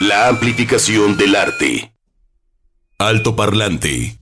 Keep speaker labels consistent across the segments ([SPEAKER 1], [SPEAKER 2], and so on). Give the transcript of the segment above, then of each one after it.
[SPEAKER 1] La amplificación del arte. Alto parlante.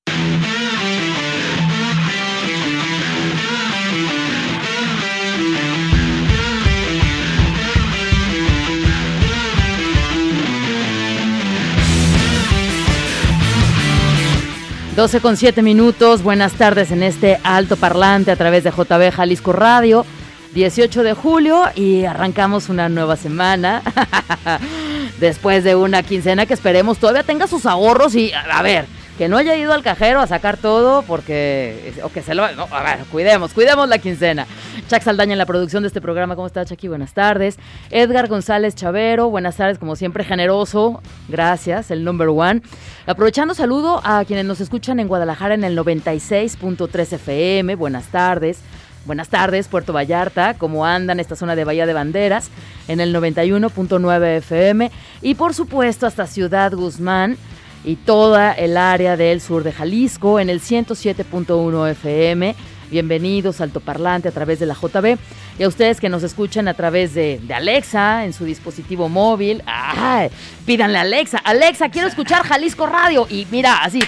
[SPEAKER 2] Doce con siete minutos, buenas tardes en este alto parlante a través de JB Jalisco Radio. 18 de julio y arrancamos una nueva semana después de una quincena que esperemos todavía tenga sus ahorros y a ver, que no haya ido al cajero a sacar todo porque o que se lo no, a ver, cuidemos, cuidemos la quincena. Chuck Saldaña en la producción de este programa, ¿cómo está Chucky? Buenas tardes. Edgar González Chavero, buenas tardes, como siempre generoso. Gracias, el number one. Aprovechando saludo a quienes nos escuchan en Guadalajara en el 96.3 FM. Buenas tardes. Buenas tardes, Puerto Vallarta, ¿cómo andan esta zona de Bahía de Banderas? En el 91.9 FM y por supuesto hasta Ciudad Guzmán y toda el área del sur de Jalisco en el 107.1 FM. Bienvenidos al Parlante a través de la JB y a ustedes que nos escuchan a través de, de Alexa en su dispositivo móvil. ¡Ay! Pídanle a Alexa, Alexa, quiero escuchar Jalisco Radio y mira, así,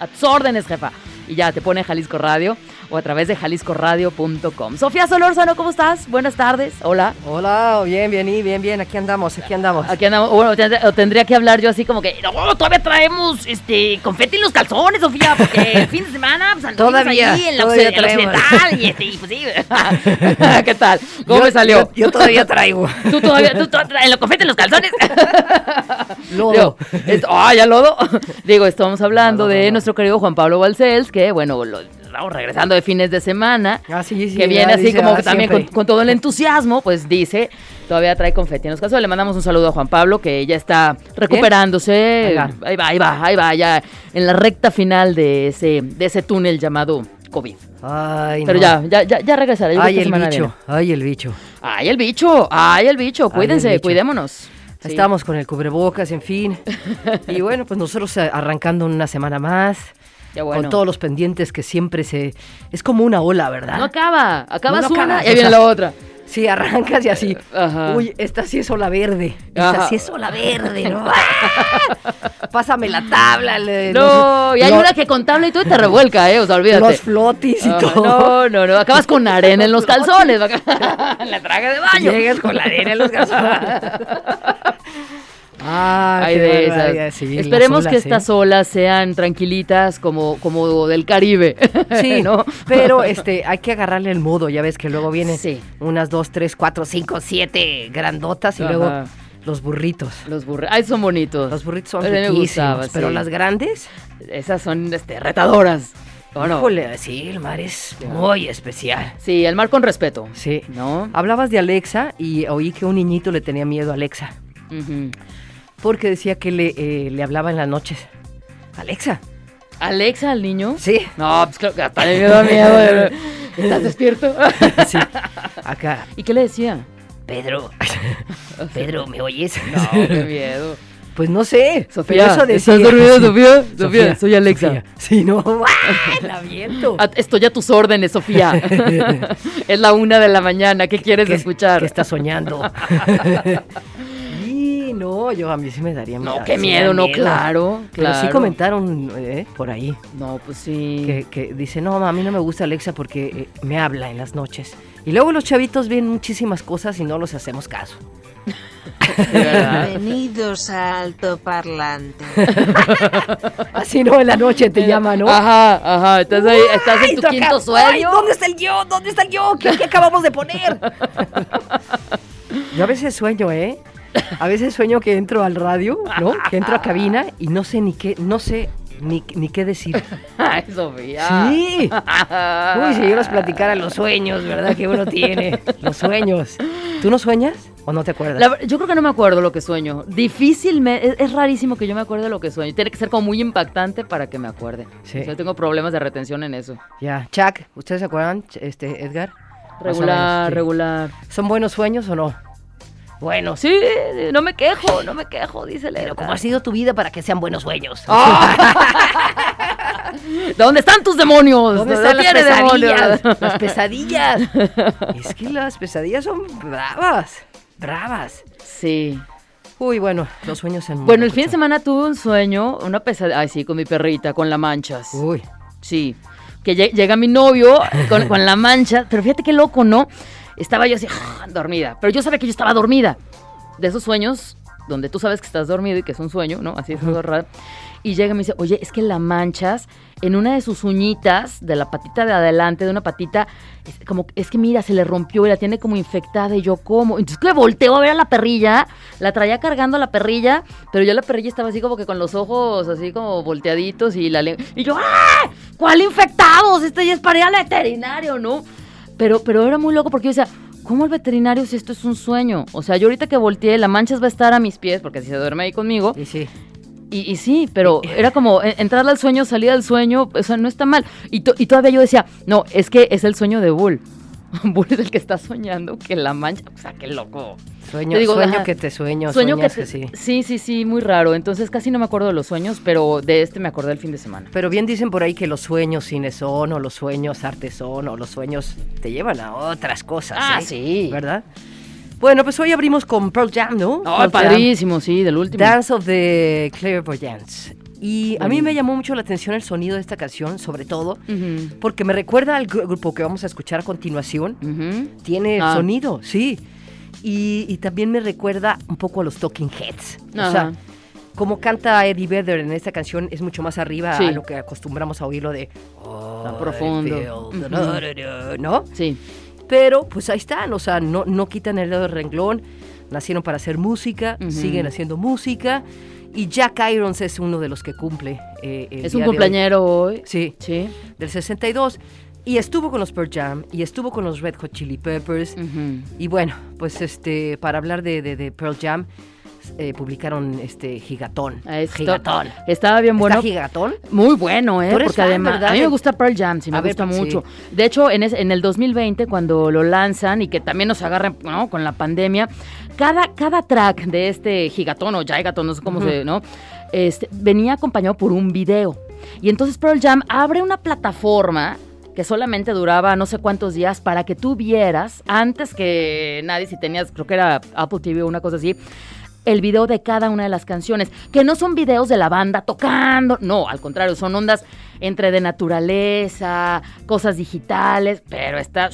[SPEAKER 2] a tus órdenes, jefa. Y ya te pone Jalisco Radio o a través de jaliscoradio.com. Sofía Solórzano, ¿cómo estás? Buenas tardes. Hola.
[SPEAKER 3] Hola, bien, bien, y bien, bien. Aquí andamos, aquí andamos.
[SPEAKER 2] Aquí andamos. Bueno, tendría, que hablar yo así como que, no, todavía traemos este confeti en los calzones, Sofía, porque el fin de semana pues,
[SPEAKER 3] todavía,
[SPEAKER 2] ahí en la,
[SPEAKER 3] todavía
[SPEAKER 2] occidental y, este, y pues sí. ¿Qué tal? ¿Cómo
[SPEAKER 3] yo,
[SPEAKER 2] me salió?
[SPEAKER 3] Yo, yo, todavía traigo.
[SPEAKER 2] ¿Tú todavía, tú todavía, en los confeti en los calzones?
[SPEAKER 3] lodo.
[SPEAKER 2] Ah, ya lodo. Digo, estamos hablando no, no, de nuestro querido Juan Pablo Balcells, que bueno, lo, estamos regresando de fines de semana,
[SPEAKER 3] ah, sí, sí,
[SPEAKER 2] que viene así como
[SPEAKER 3] ah,
[SPEAKER 2] que también con, con, todo el entusiasmo, pues dice, todavía trae confeti en los casos. Le mandamos un saludo a Juan Pablo, que ya está recuperándose. Ahí va, ahí va, ahí va, ya en la recta final de ese, de ese túnel llamado COVID.
[SPEAKER 3] Ay,
[SPEAKER 2] Pero
[SPEAKER 3] no.
[SPEAKER 2] ya, ya, ya, ya regresará. Yo
[SPEAKER 3] Ay, el bicho,
[SPEAKER 2] viene.
[SPEAKER 3] ay, el bicho.
[SPEAKER 2] Ay, el bicho, ay, el bicho, cuídense,
[SPEAKER 3] Ay, el bicho.
[SPEAKER 2] cuidémonos. Sí.
[SPEAKER 3] Estamos con el cubrebocas, en fin. y bueno, pues nosotros eh, arrancando una semana más.
[SPEAKER 2] Bueno.
[SPEAKER 3] Con todos los pendientes que siempre se... Es como una ola, ¿verdad?
[SPEAKER 2] No acaba, acabas
[SPEAKER 3] No, no
[SPEAKER 2] una
[SPEAKER 3] acabas,
[SPEAKER 2] y ahí
[SPEAKER 3] o
[SPEAKER 2] viene
[SPEAKER 3] sea,
[SPEAKER 2] la otra.
[SPEAKER 3] Sí, arrancas y así.
[SPEAKER 2] Ajá.
[SPEAKER 3] Uy, esta sí es ola verde. Esta
[SPEAKER 2] Ajá.
[SPEAKER 3] sí es ola verde, ¿no? Pásame la tabla. le-
[SPEAKER 2] No,
[SPEAKER 3] los-
[SPEAKER 2] y hay una que con tabla y todo y te revuelca, ¿eh? O sea, olvídate.
[SPEAKER 3] Los flotis y
[SPEAKER 2] Ah,
[SPEAKER 3] todo.
[SPEAKER 2] No, no, no. Acabas con arena en los calzones. la traga de baño.
[SPEAKER 3] Llegas con la arena en los calzones. Ah,
[SPEAKER 2] Hay de esas.
[SPEAKER 3] sí,
[SPEAKER 2] Esperemos que
[SPEAKER 3] olas, ¿eh?
[SPEAKER 2] estas olas sean tranquilitas como, como del Caribe.
[SPEAKER 3] Sí,
[SPEAKER 2] ¿no?
[SPEAKER 3] pero este, hay que agarrarle el modo, ya ves que luego vienen
[SPEAKER 2] Sí.
[SPEAKER 3] unas dos, tres, cuatro, cinco, siete grandotas y
[SPEAKER 2] Ajá.
[SPEAKER 3] luego los burritos.
[SPEAKER 2] Los burritos. Ay, son bonitos.
[SPEAKER 3] Los burritos son
[SPEAKER 2] me
[SPEAKER 3] riquísimos,
[SPEAKER 2] gustaba,
[SPEAKER 3] pero las grandes,
[SPEAKER 2] Esas son este, retadoras. ¿O no?
[SPEAKER 3] híjole, sí, el mar es muy especial.
[SPEAKER 2] Sí, el mar con respeto.
[SPEAKER 3] Sí.
[SPEAKER 2] ¿No?
[SPEAKER 3] Hablabas de Alexa y oí que un niñito le tenía miedo a Alexa. Porque decía que le, eh, le hablaba en las noches. Alexa,
[SPEAKER 2] ¿Alexa al niño?
[SPEAKER 3] sí,
[SPEAKER 2] No, pues claro que hasta le da miedo. ¿Estás despierto?
[SPEAKER 3] sí, acá.
[SPEAKER 2] ¿Y qué le decía?
[SPEAKER 3] Pedro, Pedro, ¿me oyes?
[SPEAKER 2] No, qué miedo.
[SPEAKER 3] Pues no sé.
[SPEAKER 2] Sofía,
[SPEAKER 3] pero eso decía.
[SPEAKER 2] ¿estás dormida,
[SPEAKER 3] Sí.
[SPEAKER 2] Sofía? Sofía, soy Alexa.
[SPEAKER 3] Sofía. Sí, no. ¡Ah! La viento.
[SPEAKER 2] Estoy a tus órdenes, Sofía. es la una de la mañana. ¿Qué quieres
[SPEAKER 3] ¿Qué-
[SPEAKER 2] escuchar?
[SPEAKER 3] qué está soñando? No, yo a mí sí me daría miedo.
[SPEAKER 2] No, qué miedo, no,
[SPEAKER 3] miedo.
[SPEAKER 2] claro.
[SPEAKER 3] Pero sí
[SPEAKER 2] claro.
[SPEAKER 3] comentaron eh, por ahí
[SPEAKER 2] No, pues sí.
[SPEAKER 3] que, que dice, no, a mí no me gusta Alexa porque eh, me habla en las noches. Y luego los chavitos ven muchísimas cosas y no los hacemos caso.
[SPEAKER 4] Bienvenidos a Alto Parlante.
[SPEAKER 3] Así no, en la noche te llama, ¿no?
[SPEAKER 2] Ajá, ajá. Estás ahí, estás en tu quinto
[SPEAKER 3] Ay,
[SPEAKER 2] sueño.
[SPEAKER 3] ¿Dónde está el yo? ¿Dónde está el yo? ¿Qué, qué acabamos de poner? Yo a veces sueño, ¿eh? A veces sueño que entro al radio, ¿no? Que entro a cabina y no sé ni qué, no sé ni, ni qué decir.
[SPEAKER 2] Ay, Sofía.
[SPEAKER 3] Sí. Uy, si yo les platicara los sueños, ¿verdad? Que uno tiene. Los sueños. ¿Tú no sueñas o no te acuerdas?
[SPEAKER 2] La yo creo que no me acuerdo lo que sueño. Difícilmente, es, es rarísimo que yo me acuerde lo que sueño. Tiene que ser como muy impactante para que me acuerde.
[SPEAKER 3] Sí.
[SPEAKER 2] O sea, tengo problemas de retención en eso.
[SPEAKER 3] Ya. Chuck, ¿ustedes se acuerdan, este, Edgar?
[SPEAKER 2] Regular,
[SPEAKER 3] menos, sí.
[SPEAKER 2] regular.
[SPEAKER 3] ¿Son buenos sueños o no? Bueno,
[SPEAKER 2] Sí, no me quejo, no me quejo, dice
[SPEAKER 3] Pero. ¿cómo ha sido tu vida para que sean buenos sueños?
[SPEAKER 2] ¿Dónde están tus demonios?
[SPEAKER 3] ¿Dónde están las
[SPEAKER 2] demonios.
[SPEAKER 3] pesadillas? Las pesadillas. Es que las pesadillas son bravas. Bravas.
[SPEAKER 2] Sí.
[SPEAKER 3] Uy, bueno, los sueños en
[SPEAKER 2] Bueno, el fin de semana tuve un sueño, una pesadilla, ay sí, con mi perrita, con la manchas.
[SPEAKER 3] Uy,
[SPEAKER 2] Sí, que lle- llega mi novio con, con la mancha, pero fíjate qué loco, ¿no? Estaba yo así, dormida, pero yo sabía que yo estaba dormida. De esos sueños donde tú sabes que estás dormido y que es un sueño, ¿no? Así es algo raro. Y llega y me dice, oye, es que la manchas en una de sus uñitas, de la patita de adelante, de una patita, es, como, es que mira, se le rompió y la tiene como infectada. Y yo, ¿cómo? Entonces que volteo a ver a la perrilla, la traía cargando a la perrilla, pero yo la perrilla estaba así como que con los ojos así como volteaditos y la lengua. Y yo, ¡ah! ¿Cuál infectados? Este ya es para ir al veterinario, ¿no? Pero, pero era muy loco porque yo decía, ¿cómo el veterinario si esto es un sueño? O sea, yo ahorita que volteé, la manchas va a estar a mis pies, porque si se duerme ahí conmigo.
[SPEAKER 3] y sí.
[SPEAKER 2] Y, y sí, pero era como entrarle al sueño, salir del sueño, o sea, no está mal. Y, to- y todavía yo decía, no, es que es el sueño de Bull. Bull es el que está soñando que la mancha, o sea, qué loco.
[SPEAKER 3] Sueño,
[SPEAKER 2] digo,
[SPEAKER 3] sueño
[SPEAKER 2] ajá.
[SPEAKER 3] que te sueño,
[SPEAKER 2] Sueño que, te-
[SPEAKER 3] que sí.
[SPEAKER 2] sí, sí, sí, muy raro. Entonces casi no me acuerdo de los sueños, pero de este me acordé el fin de semana.
[SPEAKER 3] Pero bien dicen por ahí que los sueños cines son, o los sueños artes son, o los sueños te llevan a otras cosas.
[SPEAKER 2] Ah,
[SPEAKER 3] ¿eh?
[SPEAKER 2] sí.
[SPEAKER 3] ¿Verdad? Bueno, pues hoy abrimos con Pearl Jam, ¿no?
[SPEAKER 2] No,
[SPEAKER 3] Pearl Jam.
[SPEAKER 2] padrísimo, sí, del último.
[SPEAKER 3] Dance of the Clairvoyants. Y a mí me llamó mucho la atención el sonido de esta canción, sobre todo,
[SPEAKER 2] Ujú,
[SPEAKER 3] porque me recuerda al gru- grupo que vamos a escuchar a continuación.
[SPEAKER 2] ujú.
[SPEAKER 3] Tiene
[SPEAKER 2] Ah.
[SPEAKER 3] sonido, sí. Y, y también me recuerda un poco a los Talking Heads. O
[SPEAKER 2] Ajá.
[SPEAKER 3] sea, como canta Eddie Vedder en esta canción es mucho más arriba
[SPEAKER 2] Sí.
[SPEAKER 3] a lo que acostumbramos a oírlo de... "Oh,
[SPEAKER 2] Tan profundo".
[SPEAKER 3] feel the
[SPEAKER 2] Ujú.
[SPEAKER 3] da-da-da", ¿No?
[SPEAKER 2] Sí.
[SPEAKER 3] Pero pues ahí están, o sea, no, no quitan el dedo del renglón, nacieron para hacer música,
[SPEAKER 2] Ujú.
[SPEAKER 3] siguen haciendo música y Jack Irons es uno de los que cumple. eh, el
[SPEAKER 2] Es
[SPEAKER 3] día
[SPEAKER 2] un
[SPEAKER 3] de hoy.
[SPEAKER 2] cumpleañero hoy.
[SPEAKER 3] Sí,
[SPEAKER 2] Sí.
[SPEAKER 3] del 62 y estuvo con los Pearl Jam y estuvo con los Red Hot Chili Peppers y bueno, pues este para hablar de, de- de Pearl Jam eh, publicaron este Gigatón.
[SPEAKER 2] Esto-
[SPEAKER 3] Gigatón.
[SPEAKER 2] Estaba bien bueno.
[SPEAKER 3] ¿Está Gigatón?
[SPEAKER 2] Muy bueno, ¿eh? Porque
[SPEAKER 3] fan,
[SPEAKER 2] además,
[SPEAKER 3] ¿verdad?
[SPEAKER 2] a mí me gusta Pearl Jam, sí, me
[SPEAKER 3] A ver,
[SPEAKER 2] gusta
[SPEAKER 3] sí.
[SPEAKER 2] mucho. De hecho, en, ese- en el 2020, cuando lo lanzan y que también nos agarran ¿no? con la pandemia, cada, cada track de este gigatón o gigatón, no sé cómo se, ¿no? Este, venía acompañado por un video. Y entonces Pearl Jam abre una plataforma que solamente duraba no sé cuántos días para que tú vieras, antes que nadie, si tenías, creo que era Apple TV o una cosa así, el video de cada una de las canciones, que no son videos de la banda tocando, no, al contrario, son ondas entre de naturaleza, cosas digitales, pero está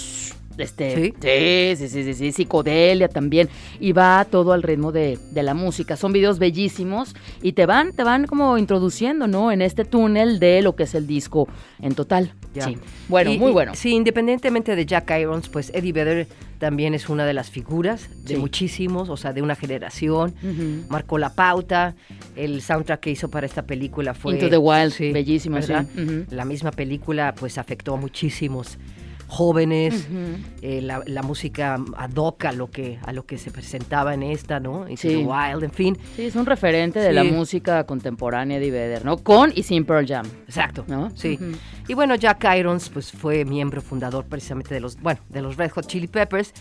[SPEAKER 2] este
[SPEAKER 3] ¿Sí?
[SPEAKER 2] sí, sí, sí, sí, sí, psicodelia también y va todo al ritmo de, de la música. Son videos bellísimos y te van te van como introduciendo, ¿no? En este túnel de lo que es el disco en total.
[SPEAKER 3] Ya.
[SPEAKER 2] Sí. Bueno,
[SPEAKER 3] Y-
[SPEAKER 2] muy
[SPEAKER 3] y-
[SPEAKER 2] bueno.
[SPEAKER 3] Sí, independientemente de Jack Irons, pues Eddie Vedder también es una de las figuras de
[SPEAKER 2] Sí.
[SPEAKER 3] muchísimos, o sea, de una generación.
[SPEAKER 2] Ujú.
[SPEAKER 3] Marcó la pauta. El soundtrack que hizo para esta película fue
[SPEAKER 2] Into the Wild, bellísimo,
[SPEAKER 3] ¿verdad?
[SPEAKER 2] sí. Ujú.
[SPEAKER 3] La misma película pues afectó a muchísimos jóvenes. Eh, la, la música ad hoc a lo que a lo que se presentaba en esta, ¿no? Into
[SPEAKER 2] Sí.
[SPEAKER 3] the Wild, en fin.
[SPEAKER 2] Sí, es un referente de la música contemporánea de Vedder, ¿no? Con y sin Pearl Jam.
[SPEAKER 3] Exacto.
[SPEAKER 2] ¿No?
[SPEAKER 3] Sí. Y bueno, Jack Irons pues fue miembro fundador precisamente de los, bueno, de los Red Hot Chili Peppers,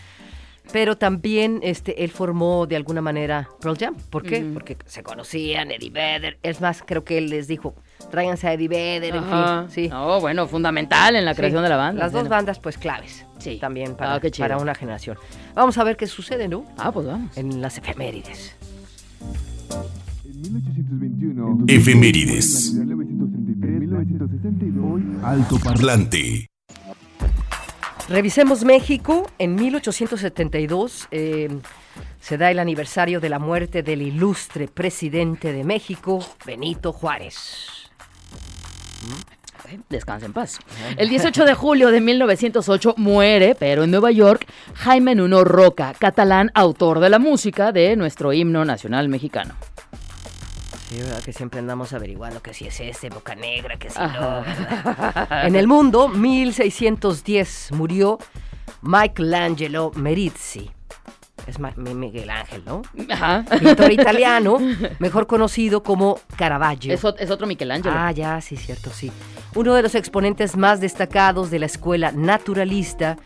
[SPEAKER 3] pero también este él formó de alguna manera Pearl Jam. ¿Por qué? Porque se conocían Eddie Vedder. Es más, creo que él les dijo, tráiganse a Eddie Vedder, en fin. Sí.
[SPEAKER 2] No, bueno, fundamental en la
[SPEAKER 3] Sí.
[SPEAKER 2] creación de la banda.
[SPEAKER 3] Las dos bandas pues claves.
[SPEAKER 2] Sí.
[SPEAKER 3] También para,
[SPEAKER 2] Ah,
[SPEAKER 3] para una generación. Vamos a ver qué sucede, ¿no?
[SPEAKER 2] Ah, pues vamos.
[SPEAKER 3] En las efemérides.
[SPEAKER 5] En 1821,
[SPEAKER 1] Efemérides.
[SPEAKER 5] En 1933, 1962, Alto
[SPEAKER 1] Parlante.
[SPEAKER 3] Revisemos México. En 1872 eh, se da el aniversario de la muerte del ilustre presidente de México, Benito Juárez.
[SPEAKER 2] Descansa en paz. El 18 de julio de 1908 muere, pero en Nueva York, Jaime Nuno Roca, catalán, autor de la música de nuestro himno nacional mexicano.
[SPEAKER 3] Sí, ¿verdad? Que siempre andamos averiguando que si es ese, Boca Negra, que si no. En el mundo, 1610 murió Michelangelo Merizzi. Es Miguel Ángel, ¿no?
[SPEAKER 2] Ajá.
[SPEAKER 3] Pintor italiano, mejor conocido como Caravaggio.
[SPEAKER 2] Es, es otro Michelangelo.
[SPEAKER 3] Ah, ya, sí, cierto, sí. Uno de los exponentes más destacados de la escuela naturalista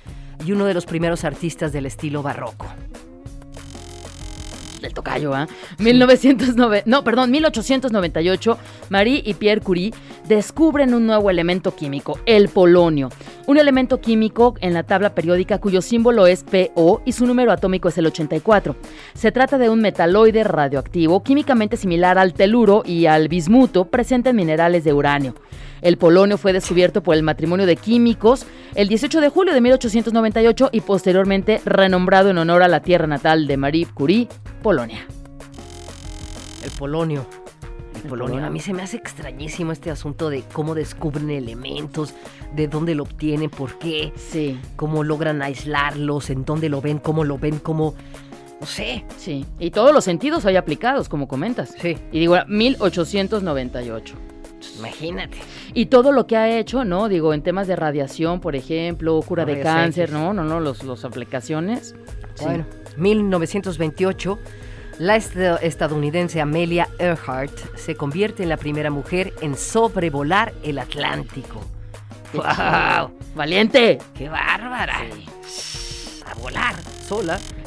[SPEAKER 3] y uno de los primeros artistas del estilo barroco.
[SPEAKER 2] Del tocayo, ¿ah? 1909, no, perdón, 1898, Marie y Pierre Curie descubren un nuevo elemento químico, el polonio. Un elemento químico en la tabla periódica cuyo símbolo es PO y su número atómico es el 84. Se trata de un metaloide radioactivo químicamente similar al teluro y al bismuto presente en minerales de uranio. El polonio fue descubierto por el matrimonio de químicos el 18 de julio de 1898 y posteriormente renombrado en honor a la tierra natal de Marie Curie, Polonia.
[SPEAKER 3] El polonio. El polonio. A mí se me hace extrañísimo este asunto de cómo descubren elementos, de dónde lo obtienen, por qué,
[SPEAKER 2] Sí,
[SPEAKER 3] cómo logran aislarlos, en dónde lo ven, cómo lo ven, cómo... No sé.
[SPEAKER 2] sí. Y todos los sentidos hay aplicados, como comentas.
[SPEAKER 3] Sí.
[SPEAKER 2] Y digo, 1898.
[SPEAKER 3] Imagínate.
[SPEAKER 2] Y todo lo que ha hecho, ¿no? Digo, en temas de radiación, por ejemplo, cura de cáncer. ¿no? No, no, los, los aplicaciones. Sí.
[SPEAKER 3] Bueno, 1928, la est- estadounidense Amelia Earhart se convierte en la primera mujer en sobrevolar el Atlántico. ¡Wow!
[SPEAKER 2] ¡Valiente!
[SPEAKER 3] ¡Qué bárbara! A volar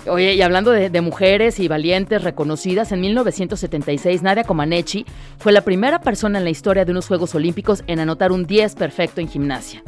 [SPEAKER 2] Oye, y hablando de, de mujeres y valientes reconocidas, en 1976 Nadia Comaneci fue la primera persona en la historia de unos Juegos Olímpicos en anotar un 10 perfecto en gimnasia.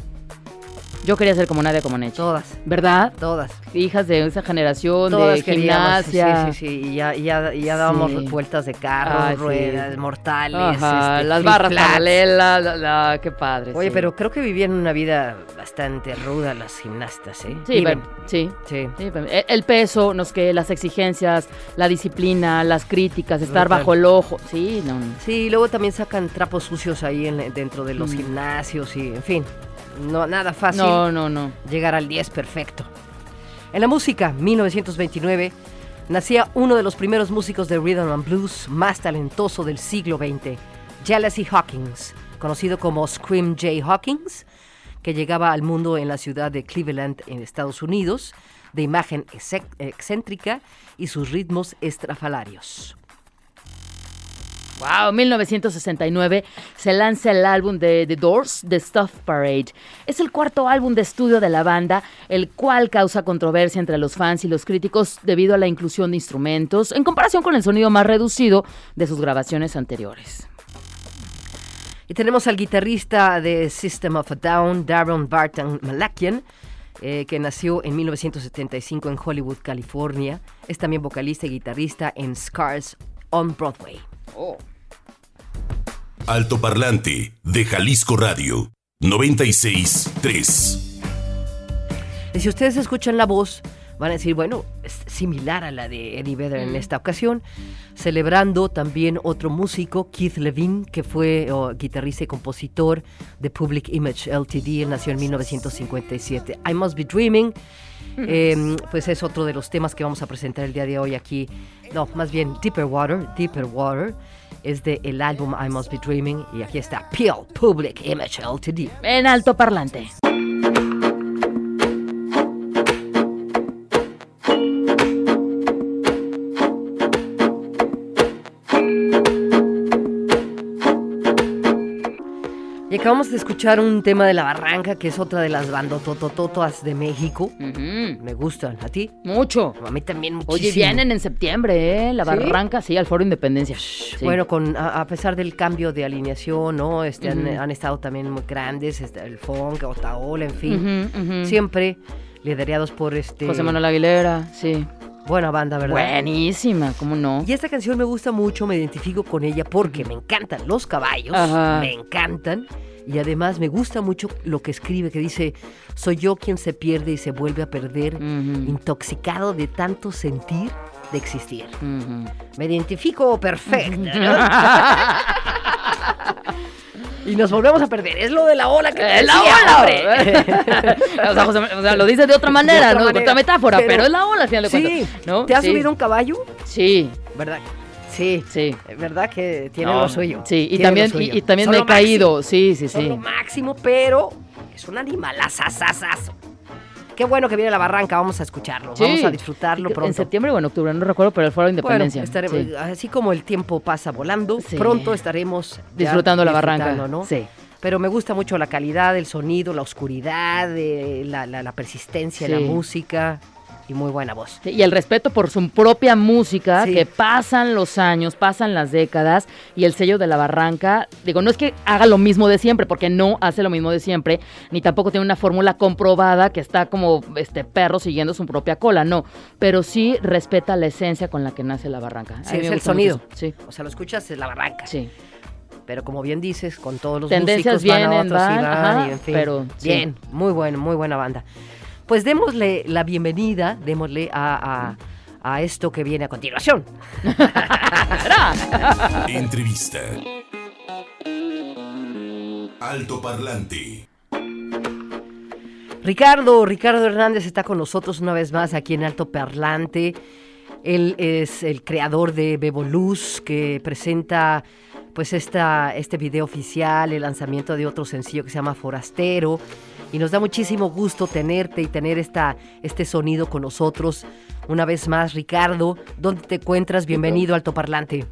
[SPEAKER 2] Yo quería ser como Nadia Comaneci.
[SPEAKER 3] Todas,
[SPEAKER 2] ¿Verdad?
[SPEAKER 3] todas.
[SPEAKER 2] Hijas de esa generación
[SPEAKER 3] Todas
[SPEAKER 2] de
[SPEAKER 3] queríamos,
[SPEAKER 2] gimnasia.
[SPEAKER 3] Sí, sí, sí. Y ya, y ya, y ya dábamos
[SPEAKER 2] Sí.
[SPEAKER 3] vueltas de carro,
[SPEAKER 2] Ay, sí.
[SPEAKER 3] ruedas, mortales.
[SPEAKER 2] Ajá,
[SPEAKER 3] este,
[SPEAKER 2] las barras paralelas, la, la- qué padre.
[SPEAKER 3] Oye,
[SPEAKER 2] sí.
[SPEAKER 3] pero creo que vivían una vida bastante ruda las gimnastas, ¿eh?
[SPEAKER 2] Sí, pero- sí.
[SPEAKER 3] Sí.
[SPEAKER 2] Sí, pero el- peso, nos que las exigencias, la disciplina, las críticas, estar bajo el ojo. Sí, no. no.
[SPEAKER 3] Sí, luego también sacan trapos sucios ahí en- dentro de los
[SPEAKER 2] Mm.
[SPEAKER 3] gimnasios y, en fin, no nada fácil
[SPEAKER 2] No, no, no.
[SPEAKER 3] llegar al 10 perfecto. En la música, 1929, nacía uno de los primeros músicos de rhythm and blues más talentoso del siglo XX, Jealousy Hawkins, conocido como Scream J. Hawkins, que llegaba al mundo en la ciudad de Cleveland, en Estados Unidos, de imagen excé- excéntrica y sus ritmos estrafalarios.
[SPEAKER 2] Wow, 1969 se lanza el álbum de The Doors, The Stuff Parade. Es el cuarto álbum de estudio de la banda, el cual causa controversia entre los fans y los críticos debido a la inclusión de instrumentos en comparación con el sonido más reducido de sus grabaciones anteriores.
[SPEAKER 3] Y tenemos al guitarrista de System of a Down, Darren Barton Malakian, eh, que nació en 1975 en Hollywood, California. Es también vocalista y guitarrista en Scars on Broadway.
[SPEAKER 1] Alto Parlante de Jalisco Radio 963.
[SPEAKER 3] Y si ustedes escuchan la voz, van a decir, bueno, es similar a la de Eddie Vedder en esta ocasión, celebrando también otro músico, Keith Levine, que fue oh, guitarrista y compositor de Public Image Ltd. Él nació en 1957. I Must Be Dreaming, eh, pues es otro de los temas que vamos a presentar el día de hoy aquí. No, más bien Deeper Water, Deeper Water. Es de el álbum I Must Be Dreaming y aquí está Peel Public Image Ltd.
[SPEAKER 2] En alto parlante.
[SPEAKER 3] Acabamos de escuchar un tema de La Barranca, que es otra de las bandototototas de México. Me gustan. ¿A ti?
[SPEAKER 2] Mucho.
[SPEAKER 3] A mí también muchísimo.
[SPEAKER 2] Oye, vienen en septiembre, ¿eh? La
[SPEAKER 3] ¿Sí?
[SPEAKER 2] Barranca, sí, al Foro Independencia. Sí.
[SPEAKER 3] Bueno, con, a, a pesar del cambio de alineación, ¿no? Este, han, estado también muy grandes, este, el funk, Otaola, en fin. Siempre liderados por este...
[SPEAKER 2] José Manuel Aguilera, sí.
[SPEAKER 3] Buena banda, ¿verdad?
[SPEAKER 2] Buenísima, ¿cómo no?
[SPEAKER 3] Y esta canción me gusta mucho, me identifico con ella porque me encantan los caballos,
[SPEAKER 2] Ajá.
[SPEAKER 3] me encantan. Y además me gusta mucho lo que escribe, que dice, soy yo quien se pierde y se vuelve a perder, intoxicado de tanto sentir de existir. Me identifico perfecto, ¿no? y nos volvemos a perder. Es lo de la ola que te
[SPEAKER 2] ¡Es la ola!
[SPEAKER 3] hombre.
[SPEAKER 2] o, sea, José- o sea, lo dice de otra manera,
[SPEAKER 3] otra
[SPEAKER 2] ¿no?
[SPEAKER 3] manera,
[SPEAKER 2] De otra metáfora, pero,
[SPEAKER 3] pero-
[SPEAKER 2] es la ola al final de
[SPEAKER 3] Sí,
[SPEAKER 2] cuentas. ¿no?
[SPEAKER 3] ¿te has
[SPEAKER 2] Sí.
[SPEAKER 3] subido un caballo?
[SPEAKER 2] Sí,
[SPEAKER 3] ¿Verdad? Sí,
[SPEAKER 2] sí.
[SPEAKER 3] ¿verdad? Que tiene
[SPEAKER 2] No,
[SPEAKER 3] lo suyo.
[SPEAKER 2] Sí, y también, y, y también
[SPEAKER 3] Son
[SPEAKER 2] me he
[SPEAKER 3] máximo,
[SPEAKER 2] caído. Sí, sí,
[SPEAKER 3] Son
[SPEAKER 2] sí.
[SPEAKER 3] lo máximo, pero es un animal asasasazo. Qué bueno que viene la barranca, vamos a escucharlo,
[SPEAKER 2] Sí.
[SPEAKER 3] vamos a disfrutarlo
[SPEAKER 2] En
[SPEAKER 3] pronto.
[SPEAKER 2] septiembre o en octubre, no recuerdo, pero el Foro de
[SPEAKER 3] Bueno,
[SPEAKER 2] Independencia.
[SPEAKER 3] estaremos-
[SPEAKER 2] sí.
[SPEAKER 3] así como el tiempo pasa volando,
[SPEAKER 2] Sí.
[SPEAKER 3] pronto estaremos
[SPEAKER 2] Disfrutando la barranca.
[SPEAKER 3] ¿no?
[SPEAKER 2] Sí.
[SPEAKER 3] Pero me gusta mucho la calidad, el sonido, la oscuridad, eh, la, la- la persistencia, la música. Y muy buena voz.
[SPEAKER 2] Y el respeto por su propia música,
[SPEAKER 3] Sí.
[SPEAKER 2] que pasan los años, pasan las décadas, y el sello de la barranca, digo, no es que haga lo mismo de siempre, porque no hace lo mismo de siempre, ni tampoco tiene una fórmula comprobada que está como este perro siguiendo su propia cola, no, pero sí respeta la esencia con la que nace la barranca.
[SPEAKER 3] Sí, es el sonido.
[SPEAKER 2] Sí,
[SPEAKER 3] O sea, lo escuchas, es la barranca.
[SPEAKER 2] sí.
[SPEAKER 3] Pero como bien dices, con todos los
[SPEAKER 2] Tendencias
[SPEAKER 3] músicos van a
[SPEAKER 2] vienen,
[SPEAKER 3] otros y
[SPEAKER 2] van,
[SPEAKER 3] van,
[SPEAKER 2] ajá,
[SPEAKER 3] y en fin.
[SPEAKER 2] pero sí.
[SPEAKER 3] Bien, muy bueno, muy buena banda. Pues démosle la bienvenida, démosle a, a- a esto que viene a continuación.
[SPEAKER 1] Entrevista. Alto Parlante.
[SPEAKER 3] Ricardo, Ricardo Hernández está con nosotros una vez más aquí en Alto Parlante. Él es el creador de Bebo Luz, que presenta pues esta, este video oficial, el lanzamiento de otro sencillo que se llama Forastero. Y nos da muchísimo gusto tenerte y tener esta, este sonido con nosotros. Una vez más, Ricardo, ¿dónde te encuentras? Bienvenido Alto Parlante.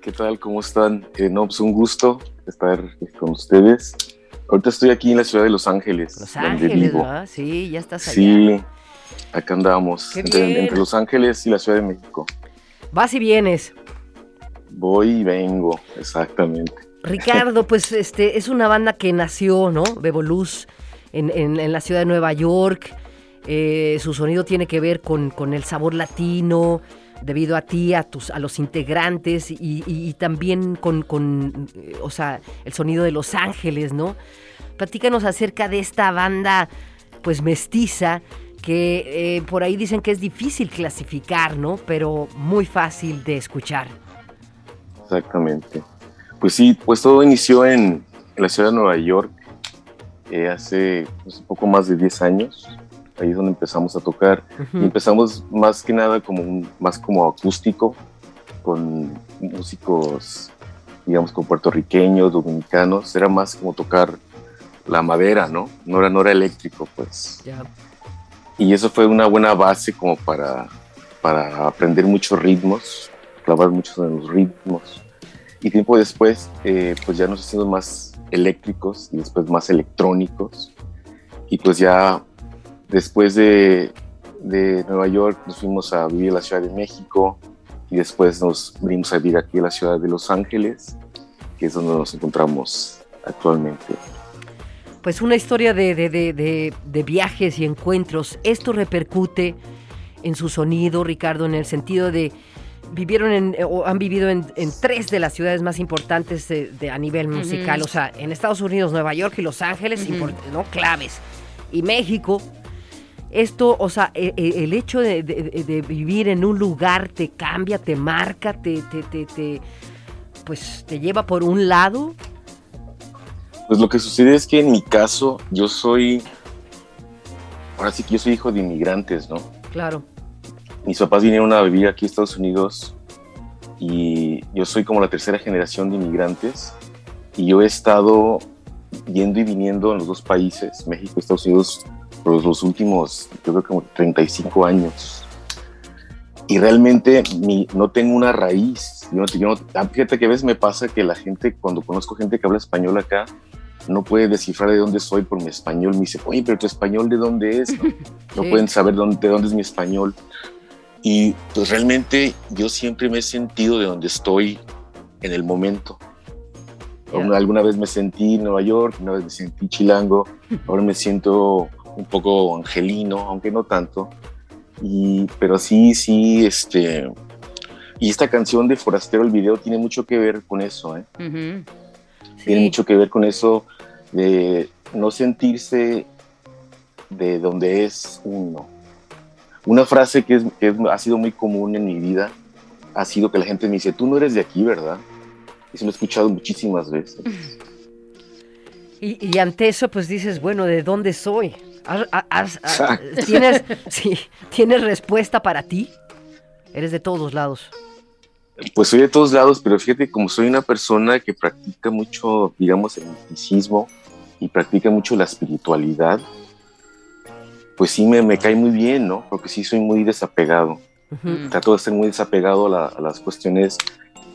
[SPEAKER 6] ¿Qué tal? ¿Cómo están? Eh, no, pues un gusto estar con ustedes. Ahorita estoy aquí en la ciudad de Los Ángeles,
[SPEAKER 3] Los
[SPEAKER 6] donde
[SPEAKER 3] Ángeles,
[SPEAKER 6] vivo.
[SPEAKER 3] ¿verdad? Sí, ya estás allá.
[SPEAKER 6] Sí, acá andamos, entre, entre Los Ángeles y la Ciudad de México.
[SPEAKER 3] Vas y vienes.
[SPEAKER 6] Voy y vengo, exactamente.
[SPEAKER 3] Ricardo, pues este es una banda que nació, ¿no? Bebo Luz en, en- en la ciudad de Nueva York. Eh, su sonido tiene que ver con, con el sabor latino, debido a ti, a tus, a los integrantes y, y- y también con, con, eh, o sea, el sonido de Los Ángeles, ¿no? Platícanos acerca de esta banda, pues mestiza, que eh, por ahí dicen que es difícil clasificar, ¿no? Pero muy fácil de escuchar.
[SPEAKER 6] Exactamente. Pues sí, pues todo inició en, en la ciudad de Nueva York eh, hace pues, un poco más de 10 años. Ahí es donde empezamos a tocar. Y empezamos más que nada como un, más como acústico, con músicos, digamos, como puertorriqueños, dominicanos. Era más como tocar la madera, ¿no? No era, no era eléctrico, pues.
[SPEAKER 3] Ya.
[SPEAKER 6] Y eso fue una buena base como para, para aprender muchos ritmos, clavar muchos en los ritmos. Y tiempo después, eh, pues ya nos hicimos más eléctricos y después más electrónicos. Y pues ya después de, de Nueva York nos fuimos a vivir a la Ciudad de México y después nos vinimos a vivir aquí a la Ciudad de Los Ángeles, que es donde nos encontramos actualmente.
[SPEAKER 3] Pues una historia de, de- de- de- viajes y encuentros. Esto repercute en su sonido, Ricardo, en el sentido de vivieron en, o han vivido en, en tres de las ciudades más importantes de, de- a nivel musical. O sea, en Estados Unidos, Nueva York y Los Ángeles, ¿no? Claves. Y México. Esto, o sea, e- e- el, hecho de- de vivir en un lugar te cambia, te marca, te, te, te- te- pues te lleva por un lado.
[SPEAKER 6] Pues lo que sucede es que en mi caso yo soy, ahora sí que yo soy hijo de inmigrantes, ¿no?
[SPEAKER 3] Claro.
[SPEAKER 6] Mis papás vinieron a vivir aquí a Estados Unidos y yo soy como la tercera generación de inmigrantes y yo he estado yendo y viniendo en los dos países, México y Estados Unidos, por los últimos, yo creo que como 35 años. Y realmente mi- no tengo una raíz. Yo no, yo ah, fíjate que a veces me pasa que la gente, cuando conozco gente que habla español acá, no puede descifrar de dónde soy por mi español. Me dice, oye, pero tu español de dónde es? No, No
[SPEAKER 3] Sí.
[SPEAKER 6] pueden saber dónde, de dónde es mi español. Y pues realmente yo siempre me he sentido de donde estoy en el momento. Una- Alguna vez me sentí en Nueva York, una vez me sentí chilango, ahora me siento un poco angelino, aunque no tanto. Y, pero sí, sí, este... Y esta canción de Forastero, el video, tiene mucho que ver con eso, ¿eh?
[SPEAKER 2] Ujú.
[SPEAKER 6] tiene
[SPEAKER 3] Sí.
[SPEAKER 6] mucho que ver con eso de no sentirse de donde es uno. Una frase que, es, que es- ha sido muy común en mi vida ha sido que la gente me dice, tú no eres de aquí, ¿verdad? Eso lo he escuchado muchísimas veces.
[SPEAKER 3] Y, y ante eso, pues dices, bueno, ¿de dónde soy? ¿Has- has- has-. ¿Tienes, sí, ¿Tienes respuesta para ti? Eres de todos lados.
[SPEAKER 6] Pues soy de todos lados, pero fíjate, como soy una persona que practica mucho, digamos, el misticismo y practica mucho la espiritualidad, pues sí me, me cae muy bien, ¿no? Porque sí soy muy desapegado.
[SPEAKER 2] Mm.
[SPEAKER 6] trato de ser muy desapegado a, la- a las cuestiones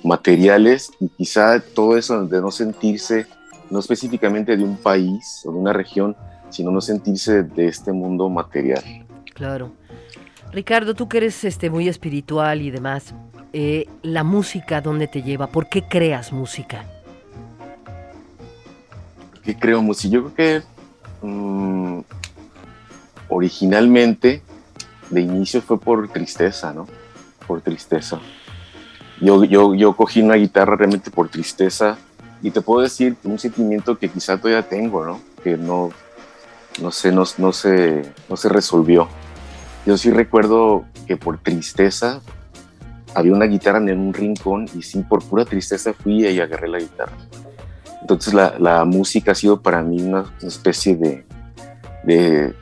[SPEAKER 6] materiales y quizá todo eso de no sentirse, no específicamente de un país o de una región, sino no sentirse de este mundo material.
[SPEAKER 3] Claro. Ricardo, tú que eres este, muy espiritual y demás, eh, la música, ¿dónde te lleva? ¿Por qué creas música?
[SPEAKER 6] ¿Qué creo música? Yo creo que mm, originalmente, de inicio fue por tristeza, ¿no? Por tristeza. Yo, yo, yo cogí una guitarra realmente por tristeza y te puedo decir un sentimiento que quizá todavía tengo, ¿no? Que no, no sé, no, se, no se resolvió. Yo sí recuerdo que por tristeza había una guitarra en un rincón y sí, por pura tristeza fui y agarré la guitarra. Entonces la, música ha sido para mí una, especie de,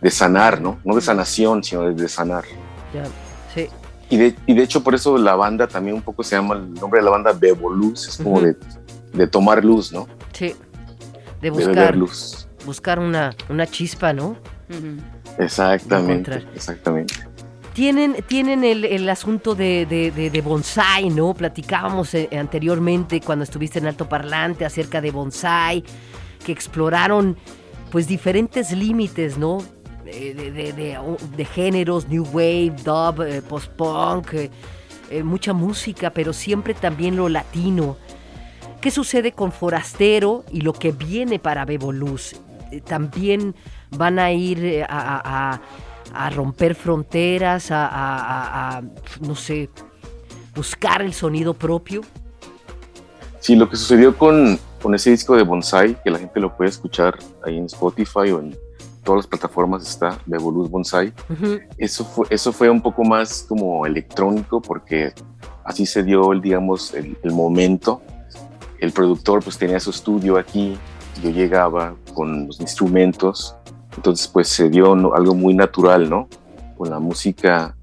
[SPEAKER 6] de, sanar, ¿no? No de sanación, sino de, de sanar.
[SPEAKER 3] Ya, sí.
[SPEAKER 6] Y de, y de, hecho por eso la banda también un poco se llama, el nombre de la banda Bevoluz, es como uh -huh. de, de, tomar luz, ¿no?
[SPEAKER 3] Sí, de buscar
[SPEAKER 6] de luz.
[SPEAKER 3] Buscar una, una chispa, ¿no?
[SPEAKER 6] Uh -huh. Exactamente, exactamente.
[SPEAKER 3] Tienen, tienen el, el asunto de, de, de, de, bonsai, ¿no? Platicábamos eh, anteriormente cuando estuviste en Alto Parlante acerca de bonsai, que exploraron pues diferentes límites, ¿no? De, géneros, new wave, dub, eh, post-punk, eh, eh, mucha música, pero siempre también lo latino. ¿Qué sucede con Forastero y lo que viene para Bebo Luz? También van a ir a, a romper fronteras, a, no sé, buscar el sonido propio?
[SPEAKER 6] Sí, lo que sucedió con, con ese disco de Bonsai, que la gente lo puede escuchar ahí en Spotify o en todas las plataformas está, Bevoluz Bonsai, uh -huh. eso, fue, eso fue un poco más como electrónico porque así se dio, el, digamos, el, el momento. El productor pues tenía su estudio aquí, yo llegaba con los instrumentos entonces, pues se dio algo muy natural, ¿no? Con la música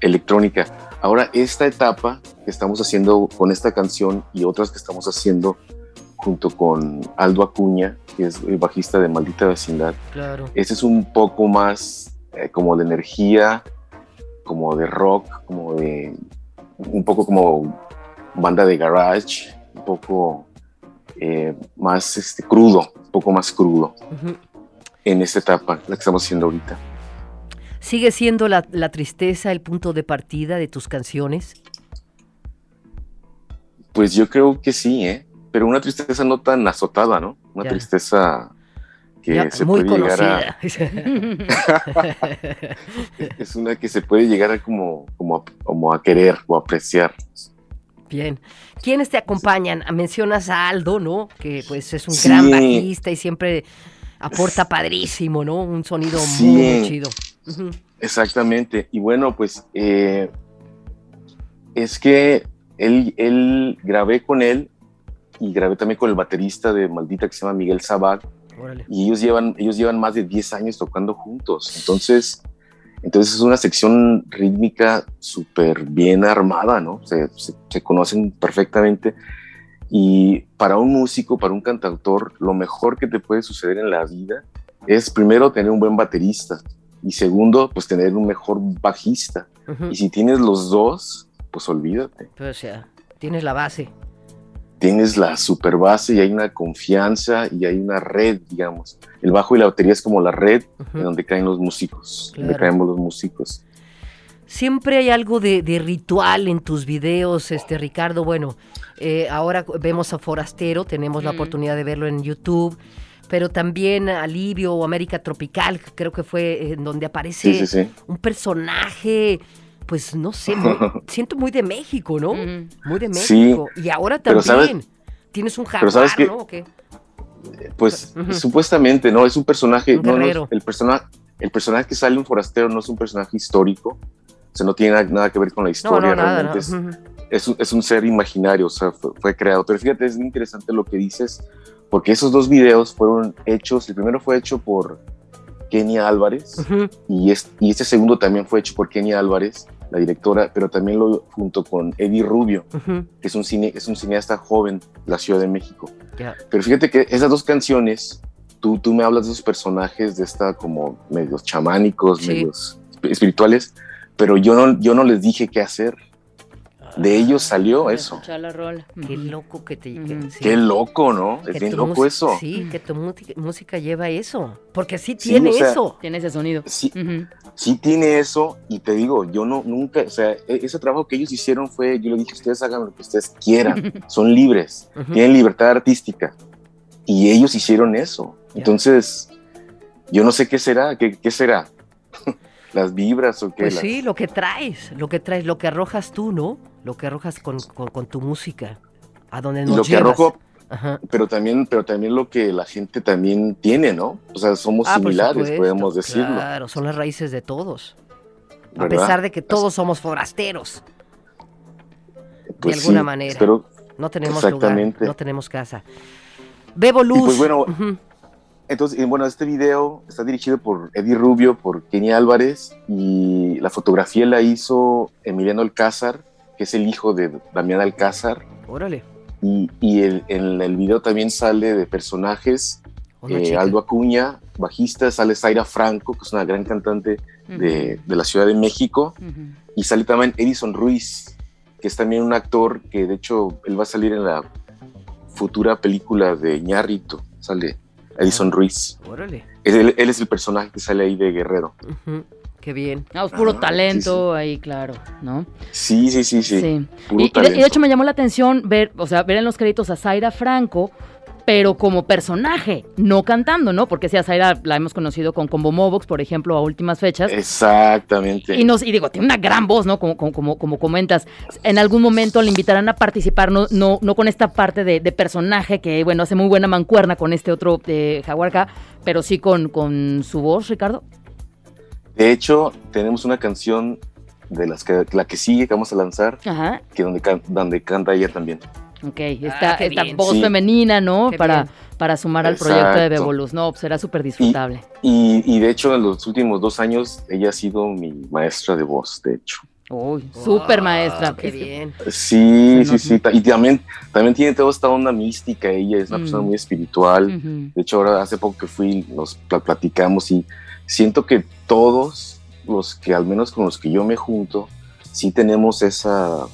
[SPEAKER 6] electrónica. Ahora, esta etapa que estamos haciendo con esta canción y otras que estamos haciendo junto con Aldo Acuña, que es el bajista de Maldita Vecindad,
[SPEAKER 3] claro.
[SPEAKER 6] este es un poco más eh, como de energía, como de rock, como de un poco como banda de garage, un poco eh, más este, crudo, un poco más crudo. Uh -huh en esta etapa, la que estamos haciendo ahorita.
[SPEAKER 3] ¿Sigue siendo la, la, tristeza el punto de partida de tus canciones?
[SPEAKER 6] Pues yo creo que sí, ¿eh? Pero una tristeza no tan azotada, ¿no? Una ya. tristeza que
[SPEAKER 3] ya,
[SPEAKER 6] se
[SPEAKER 3] muy
[SPEAKER 6] puede
[SPEAKER 3] conocida.
[SPEAKER 6] llegar a... es una que se puede llegar a como, como, a, como a querer o apreciar.
[SPEAKER 3] Bien. ¿Quiénes te acompañan? Mencionas a Aldo, ¿no? Que pues es un sí. gran bajista y siempre aporta padrísimo, ¿no? Un sonido sí, muy, chido. Uh -huh.
[SPEAKER 6] Exactamente. Y bueno, pues eh, es que él, él, grabé con él y grabé también con el baterista de Maldita que se llama Miguel Sabag. Y ellos llevan, ellos llevan más de 10 años tocando juntos. Entonces, entonces es una sección rítmica súper bien armada, ¿no? Se, se, se conocen perfectamente. Y para un músico, para un cantautor, lo mejor que te puede suceder en la vida es primero tener un buen baterista y segundo, pues tener un mejor bajista. Uh -huh. Y si tienes los dos, pues olvídate.
[SPEAKER 3] Pues, o sea, tienes la base.
[SPEAKER 6] Tienes la super base y hay una confianza y hay una red, digamos. El bajo y la batería es como la red uh -huh. en donde caen los músicos, claro. donde caemos los músicos.
[SPEAKER 3] Siempre hay algo de, de, ritual en tus videos, este Ricardo. Bueno, eh, ahora vemos a Forastero, tenemos mm. la oportunidad de verlo en YouTube, pero también Alivio o América Tropical, creo que fue en donde aparece
[SPEAKER 6] sí, sí, sí.
[SPEAKER 3] un personaje, pues no sé, muy, siento muy de México, ¿no? Mm. Muy de México. Y ahora también
[SPEAKER 6] sabes,
[SPEAKER 3] tienes un jaguar, que, ¿no? qué?
[SPEAKER 6] Pues uh -huh. supuestamente, ¿no? Es un personaje, un no, no, el personaje, el personaje que sale en Forastero no es un personaje histórico, o sea, no tiene nada que ver con la historia,
[SPEAKER 3] no, no,
[SPEAKER 6] realmente
[SPEAKER 3] nada,
[SPEAKER 6] es, es, un, es, un, ser imaginario, o sea, fue, fue, creado. Pero fíjate, es muy interesante lo que dices, porque esos dos videos fueron hechos, el primero fue hecho por Kenia Álvarez, uh -huh. y, es, y este segundo también fue hecho por Kenia Álvarez, la directora, pero también lo junto con Eddie Rubio, uh -huh. que es un, cine, es un cineasta joven de la Ciudad de México.
[SPEAKER 3] Yeah.
[SPEAKER 6] Pero fíjate que esas dos canciones, tú, tú me hablas de esos personajes de esta como medios chamánicos, sí. medios espirituales, pero yo no, yo no les dije qué hacer. De ellos salió eso.
[SPEAKER 2] La rola.
[SPEAKER 3] Qué loco que te...
[SPEAKER 2] Ujú.
[SPEAKER 3] que- sí.
[SPEAKER 6] Qué loco, ¿no?
[SPEAKER 3] Que
[SPEAKER 6] Es bien loco eso.
[SPEAKER 3] Sí, que tu música, lleva eso. Porque sí
[SPEAKER 6] Sí,
[SPEAKER 3] tiene
[SPEAKER 6] o sea,
[SPEAKER 3] eso.
[SPEAKER 2] Tiene ese sonido.
[SPEAKER 6] Sí,
[SPEAKER 2] Ujú.
[SPEAKER 6] sí tiene eso y te digo, yo no nunca, o sea, e- ese trabajo que ellos hicieron fue, yo le dije, ustedes hagan lo que ustedes quieran, son libres,
[SPEAKER 3] Ujú.
[SPEAKER 6] tienen libertad artística y ellos hicieron eso.
[SPEAKER 3] Ya.
[SPEAKER 6] Entonces, yo no sé qué será, qué, qué será, las vibras o qué.
[SPEAKER 3] Pues
[SPEAKER 6] las-
[SPEAKER 3] sí, lo que traes, lo que traes, lo que arrojas tú, ¿no? Lo que arrojas con, con- con tu música. A donde nos
[SPEAKER 6] lo que
[SPEAKER 3] llevas.
[SPEAKER 6] arrojo,
[SPEAKER 3] Ajá.
[SPEAKER 6] pero también, pero también lo que la gente también tiene, ¿no? O sea, somos
[SPEAKER 3] Ah,
[SPEAKER 6] similares,
[SPEAKER 3] supuesto,
[SPEAKER 6] podemos decirlo.
[SPEAKER 3] Claro, son las raíces de todos. A pesar de que todos somos forasteros.
[SPEAKER 6] Pues
[SPEAKER 3] alguna
[SPEAKER 6] sí,
[SPEAKER 3] manera.
[SPEAKER 6] espero-
[SPEAKER 3] No tenemos lugar, no tenemos casa. Bebo Luz.
[SPEAKER 6] pues bueno,
[SPEAKER 3] Ujú.
[SPEAKER 6] Entonces, bueno, este video está dirigido por Eddie Rubio, por Kenny Álvarez, y la fotografía la hizo Emiliano Alcázar, que es el hijo de Damián Alcázar,
[SPEAKER 3] Órale.
[SPEAKER 6] y, y el- en el video también sale de personajes
[SPEAKER 3] una
[SPEAKER 6] eh. Aldo Acuña, bajista, sale Zaira Franco, que es una gran cantante de, de la Ciudad de México, y sale también Edison Ruiz, que es también un actor que de hecho él va a salir en la futura película de Ñarrito, sale Edison Ruiz.
[SPEAKER 3] Órale.
[SPEAKER 6] Él, él es el personaje que sale ahí de Guerrero.
[SPEAKER 3] Qué bien.
[SPEAKER 2] Ah, pues puro
[SPEAKER 6] Ah,
[SPEAKER 2] talento ahí, claro, ¿no?
[SPEAKER 6] Sí, sí, sí, sí.
[SPEAKER 2] Sí.
[SPEAKER 6] Puro
[SPEAKER 2] Y, y de, y de
[SPEAKER 6] talento.
[SPEAKER 2] hecho me llamó la atención ver, o sea, ver en los créditos a Zaira Franco, pero como personaje, no cantando, ¿no? Porque si a Zaira la hemos conocido con Combo Movox, por ejemplo, a últimas fechas.
[SPEAKER 6] Exactamente.
[SPEAKER 2] Y, nos, y digo, tiene una gran voz, ¿no? Como, como, como, como comentas. En algún momento le invitarán a participar, no, no, no con esta parte de, de personaje que, bueno, hace muy buena mancuerna con este otro de Jaguarca, pero sí con, con su voz, Ricardo.
[SPEAKER 6] De hecho, tenemos una canción de las que la que sigue que vamos a lanzar,
[SPEAKER 2] Ajá.
[SPEAKER 6] que donde, can- donde canta ella también.
[SPEAKER 2] Ok, esta,
[SPEAKER 3] Ah,
[SPEAKER 2] esta voz
[SPEAKER 6] Sí.
[SPEAKER 2] femenina, ¿no?
[SPEAKER 3] Qué
[SPEAKER 2] Para,
[SPEAKER 3] bien.
[SPEAKER 2] para sumar al proyecto de
[SPEAKER 6] Exacto.
[SPEAKER 2] Beboluz. No, pues será súper disfrutable.
[SPEAKER 6] Y, y de hecho, en los últimos dos años, ella ha sido mi maestra de voz, de hecho.
[SPEAKER 2] Uy, súper maestra.
[SPEAKER 3] Ah, Qué bien.
[SPEAKER 6] Sí, sí, sí. Y también, también tiene toda esta onda mística. Ella es una
[SPEAKER 2] Mm.
[SPEAKER 6] persona muy espiritual. De hecho, ahora hace poco que fui, nos pla- platicamos y siento que todos los que, al menos con los que yo me junto, sí tenemos esa,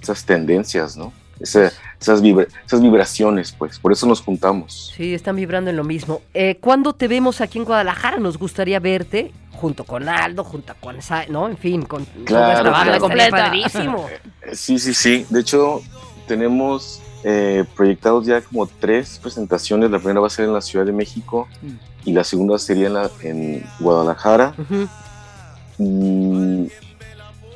[SPEAKER 6] esas tendencias, ¿no? Ese- esas, vibra- esas vibraciones, pues. Por eso nos juntamos.
[SPEAKER 3] Sí, están vibrando en lo mismo. Eh, ¿Cuándo te vemos aquí en Guadalajara? Nos gustaría verte junto con Aldo, junto con Sa- ¿no? En fin, con toda
[SPEAKER 6] Claro,
[SPEAKER 3] esta banda
[SPEAKER 6] claro.
[SPEAKER 3] completa.
[SPEAKER 6] Sí, sí, sí. De hecho, tenemos eh, proyectados ya como tres presentaciones. La primera va a ser en la Ciudad de México
[SPEAKER 2] Mm.
[SPEAKER 6] Y la segunda sería en, la- en Guadalajara
[SPEAKER 3] Ujú.
[SPEAKER 6] y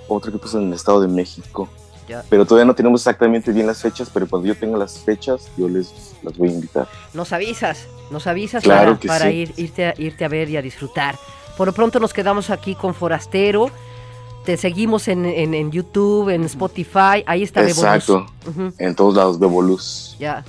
[SPEAKER 6] otra que pasa en el Estado de México.
[SPEAKER 3] Ya.
[SPEAKER 6] Pero todavía no tenemos exactamente bien las fechas, pero cuando yo tenga las fechas, yo les las voy a invitar.
[SPEAKER 3] Nos avisas, nos avisas
[SPEAKER 6] Claro
[SPEAKER 3] para, para
[SPEAKER 6] sí.
[SPEAKER 3] ir, irte, a, irte a ver y a disfrutar. Por lo pronto nos quedamos aquí con Forastero. Te seguimos en, en- en YouTube, en Spotify. Ahí está Bebo Luz.
[SPEAKER 6] Exacto.
[SPEAKER 3] Ujú,
[SPEAKER 6] En todos lados, Bebo Luz.
[SPEAKER 3] ya.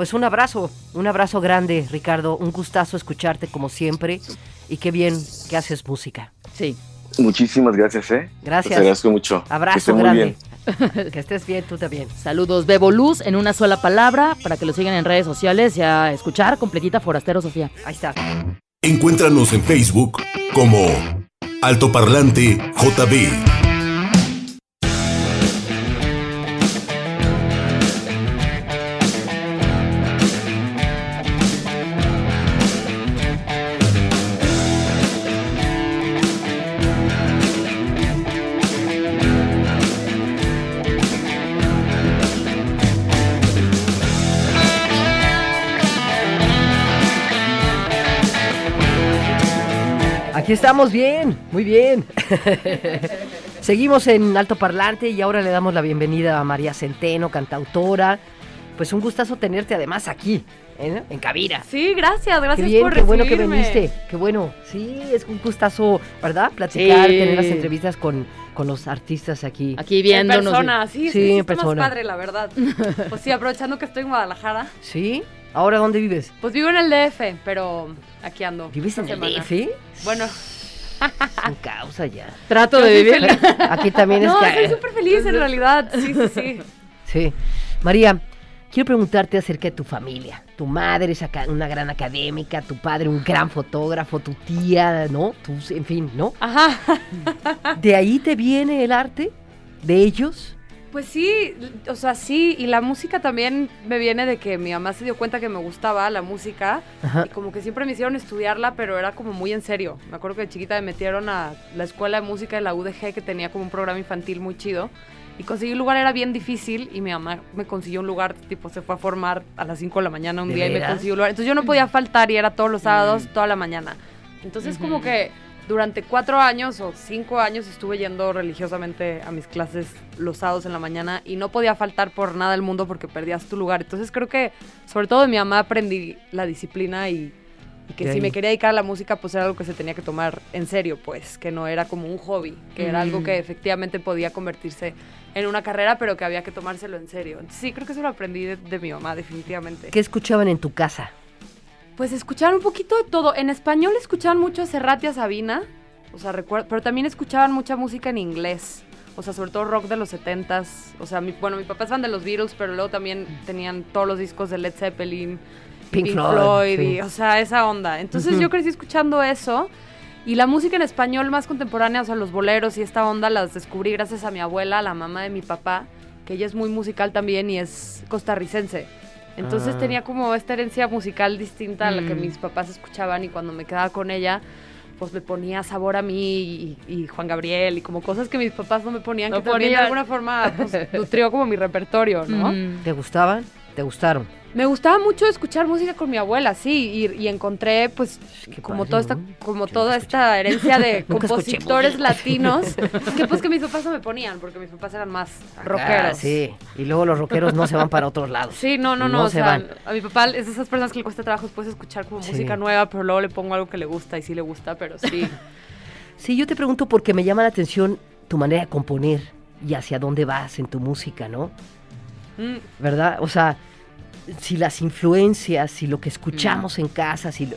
[SPEAKER 3] Pues un abrazo, un abrazo grande, Ricardo. Un gustazo escucharte como siempre. Y qué bien que haces música.
[SPEAKER 2] Sí.
[SPEAKER 6] Muchísimas gracias, ¿eh?
[SPEAKER 3] Gracias.
[SPEAKER 6] Te agradezco mucho. Que
[SPEAKER 3] Abrazo
[SPEAKER 6] muy
[SPEAKER 3] grande.
[SPEAKER 6] bien.
[SPEAKER 3] que estés bien, tú también.
[SPEAKER 2] Saludos, Bebo Luz, en una sola palabra, para que lo sigan en redes sociales y a escuchar completita Forastero Sofía.
[SPEAKER 3] Ahí está.
[SPEAKER 1] Encuéntranos en Facebook como Altoparlante JB.
[SPEAKER 3] Estamos bien, muy bien. Seguimos en Alto Parlante y ahora le damos la bienvenida a María Centeno, cantautora. Pues un gustazo tenerte además aquí, ¿eh? en cabina.
[SPEAKER 7] Sí, gracias, gracias
[SPEAKER 3] qué bien,
[SPEAKER 7] por
[SPEAKER 3] qué bueno que viniste, qué bueno. Sí, es un gustazo, ¿verdad? Platicar,
[SPEAKER 2] Sí.
[SPEAKER 3] tener las entrevistas con, con los artistas aquí.
[SPEAKER 2] Aquí
[SPEAKER 7] En
[SPEAKER 2] viéndonos.
[SPEAKER 7] persona, sí, sí,
[SPEAKER 3] en persona.
[SPEAKER 7] más padre, la verdad. Pues sí, aprovechando que estoy en Guadalajara,
[SPEAKER 3] ¿Sí? ¿Ahora dónde vives?
[SPEAKER 7] pues vivo en el DF, pero aquí ando.
[SPEAKER 3] ¿Vives en
[SPEAKER 7] esta
[SPEAKER 3] el
[SPEAKER 7] semana.
[SPEAKER 3] DF?
[SPEAKER 7] Bueno,
[SPEAKER 3] Sin causa ya.
[SPEAKER 2] Trato
[SPEAKER 7] Yo
[SPEAKER 2] de
[SPEAKER 7] soy
[SPEAKER 2] vivir.
[SPEAKER 7] feliz.
[SPEAKER 3] Aquí también es
[SPEAKER 7] no,
[SPEAKER 3] que...
[SPEAKER 7] estoy súper feliz en realidad, sí, sí, sí.
[SPEAKER 3] Sí. María, quiero preguntarte acerca de tu familia. Tu madre es una gran académica, tu padre un gran fotógrafo, tu tía, ¿no? Tú, en fin, ¿no?
[SPEAKER 7] Ajá.
[SPEAKER 3] ¿De ahí te viene el arte? ¿De ellos?
[SPEAKER 7] Pues sí, o sea, sí, y la música también me viene de que mi mamá se dio cuenta que me gustaba la música
[SPEAKER 3] Ajá.
[SPEAKER 7] y como que siempre me hicieron estudiarla, pero era como muy en serio. Me acuerdo que de chiquita me metieron a la escuela de música de la UDG que tenía como un programa infantil muy chido y conseguir un lugar era bien difícil y mi mamá me consiguió un lugar, tipo se fue a formar a las 5 de la mañana un
[SPEAKER 3] ¿De
[SPEAKER 7] día y me consiguió un lugar. Entonces yo no podía faltar y era todos los sábados, toda la mañana. Entonces como que durante cuatro años o cinco años estuve yendo religiosamente a mis clases los sábados en la mañana y no podía faltar por nada del mundo porque perdías tu lugar. Entonces creo que sobre todo de mi mamá aprendí la disciplina y, y que si me quería dedicar a la música pues era algo que se tenía que tomar en serio pues, que no era como un hobby, que era algo
[SPEAKER 2] Mm.
[SPEAKER 7] que efectivamente podía convertirse en una carrera pero que había que tomárselo en serio. Entonces, sí, creo que eso lo aprendí de, de mi mamá definitivamente.
[SPEAKER 3] ¿Qué escuchaban en tu casa?
[SPEAKER 7] Pues escuchaban un poquito de todo. En español escuchaban mucho a Serrat y a Sabina, o sea, recuerdo, pero también escuchaban mucha música en inglés. O sea, sobre todo rock de los 70s. O sea, mi, bueno, mi papá es fan de los Beatles, pero luego también tenían todos los discos de Led Zeppelin,
[SPEAKER 3] Pink
[SPEAKER 7] Pink,
[SPEAKER 3] Floyd,
[SPEAKER 7] Floyd,
[SPEAKER 3] sí.
[SPEAKER 7] y, o sea, esa onda. Entonces yo crecí escuchando eso. Y la música en español más contemporánea, o sea, los boleros y esta onda las descubrí gracias a mi abuela, la mamá de mi papá, que ella es muy musical también y es costarricense. Entonces
[SPEAKER 3] Ah.
[SPEAKER 7] tenía como esta herencia musical distinta a la que
[SPEAKER 2] Mm.
[SPEAKER 7] mis papás escuchaban y cuando me quedaba con ella, pues me ponía sabor a mí y, y Juan Gabriel y como cosas que mis papás no me ponían,
[SPEAKER 2] No
[SPEAKER 7] que también de alguna forma pues, nutrió como mi repertorio, ¿no?
[SPEAKER 2] Mm.
[SPEAKER 3] ¿Te gustaban? ¿Te gustaron?
[SPEAKER 7] Me gustaba mucho escuchar música con mi abuela, sí, y, y encontré pues
[SPEAKER 3] Qué
[SPEAKER 7] como
[SPEAKER 3] padre,
[SPEAKER 7] toda esta
[SPEAKER 3] ¿no?
[SPEAKER 7] como
[SPEAKER 3] Yo
[SPEAKER 7] toda esta herencia de compositores latinos que pues que mis papás no me ponían porque mis papás eran más rockeros.
[SPEAKER 3] sí. Y luego los rockeros no se van para otros lados.
[SPEAKER 7] Sí, no, no, no,
[SPEAKER 3] No
[SPEAKER 7] o
[SPEAKER 3] se
[SPEAKER 7] sea,
[SPEAKER 3] van.
[SPEAKER 7] a mi papá es de esas personas que le cuesta trabajo después escuchar como
[SPEAKER 3] Sí.
[SPEAKER 7] música nueva, pero luego le pongo algo que le gusta y sí le gusta, pero sí.
[SPEAKER 3] Sí, yo te pregunto porque me llama la atención tu manera de componer y hacia dónde vas en tu música, ¿no?
[SPEAKER 7] Mm,
[SPEAKER 3] ¿Verdad? O sea, si las influencias, si lo que escuchamos en casa, si lo-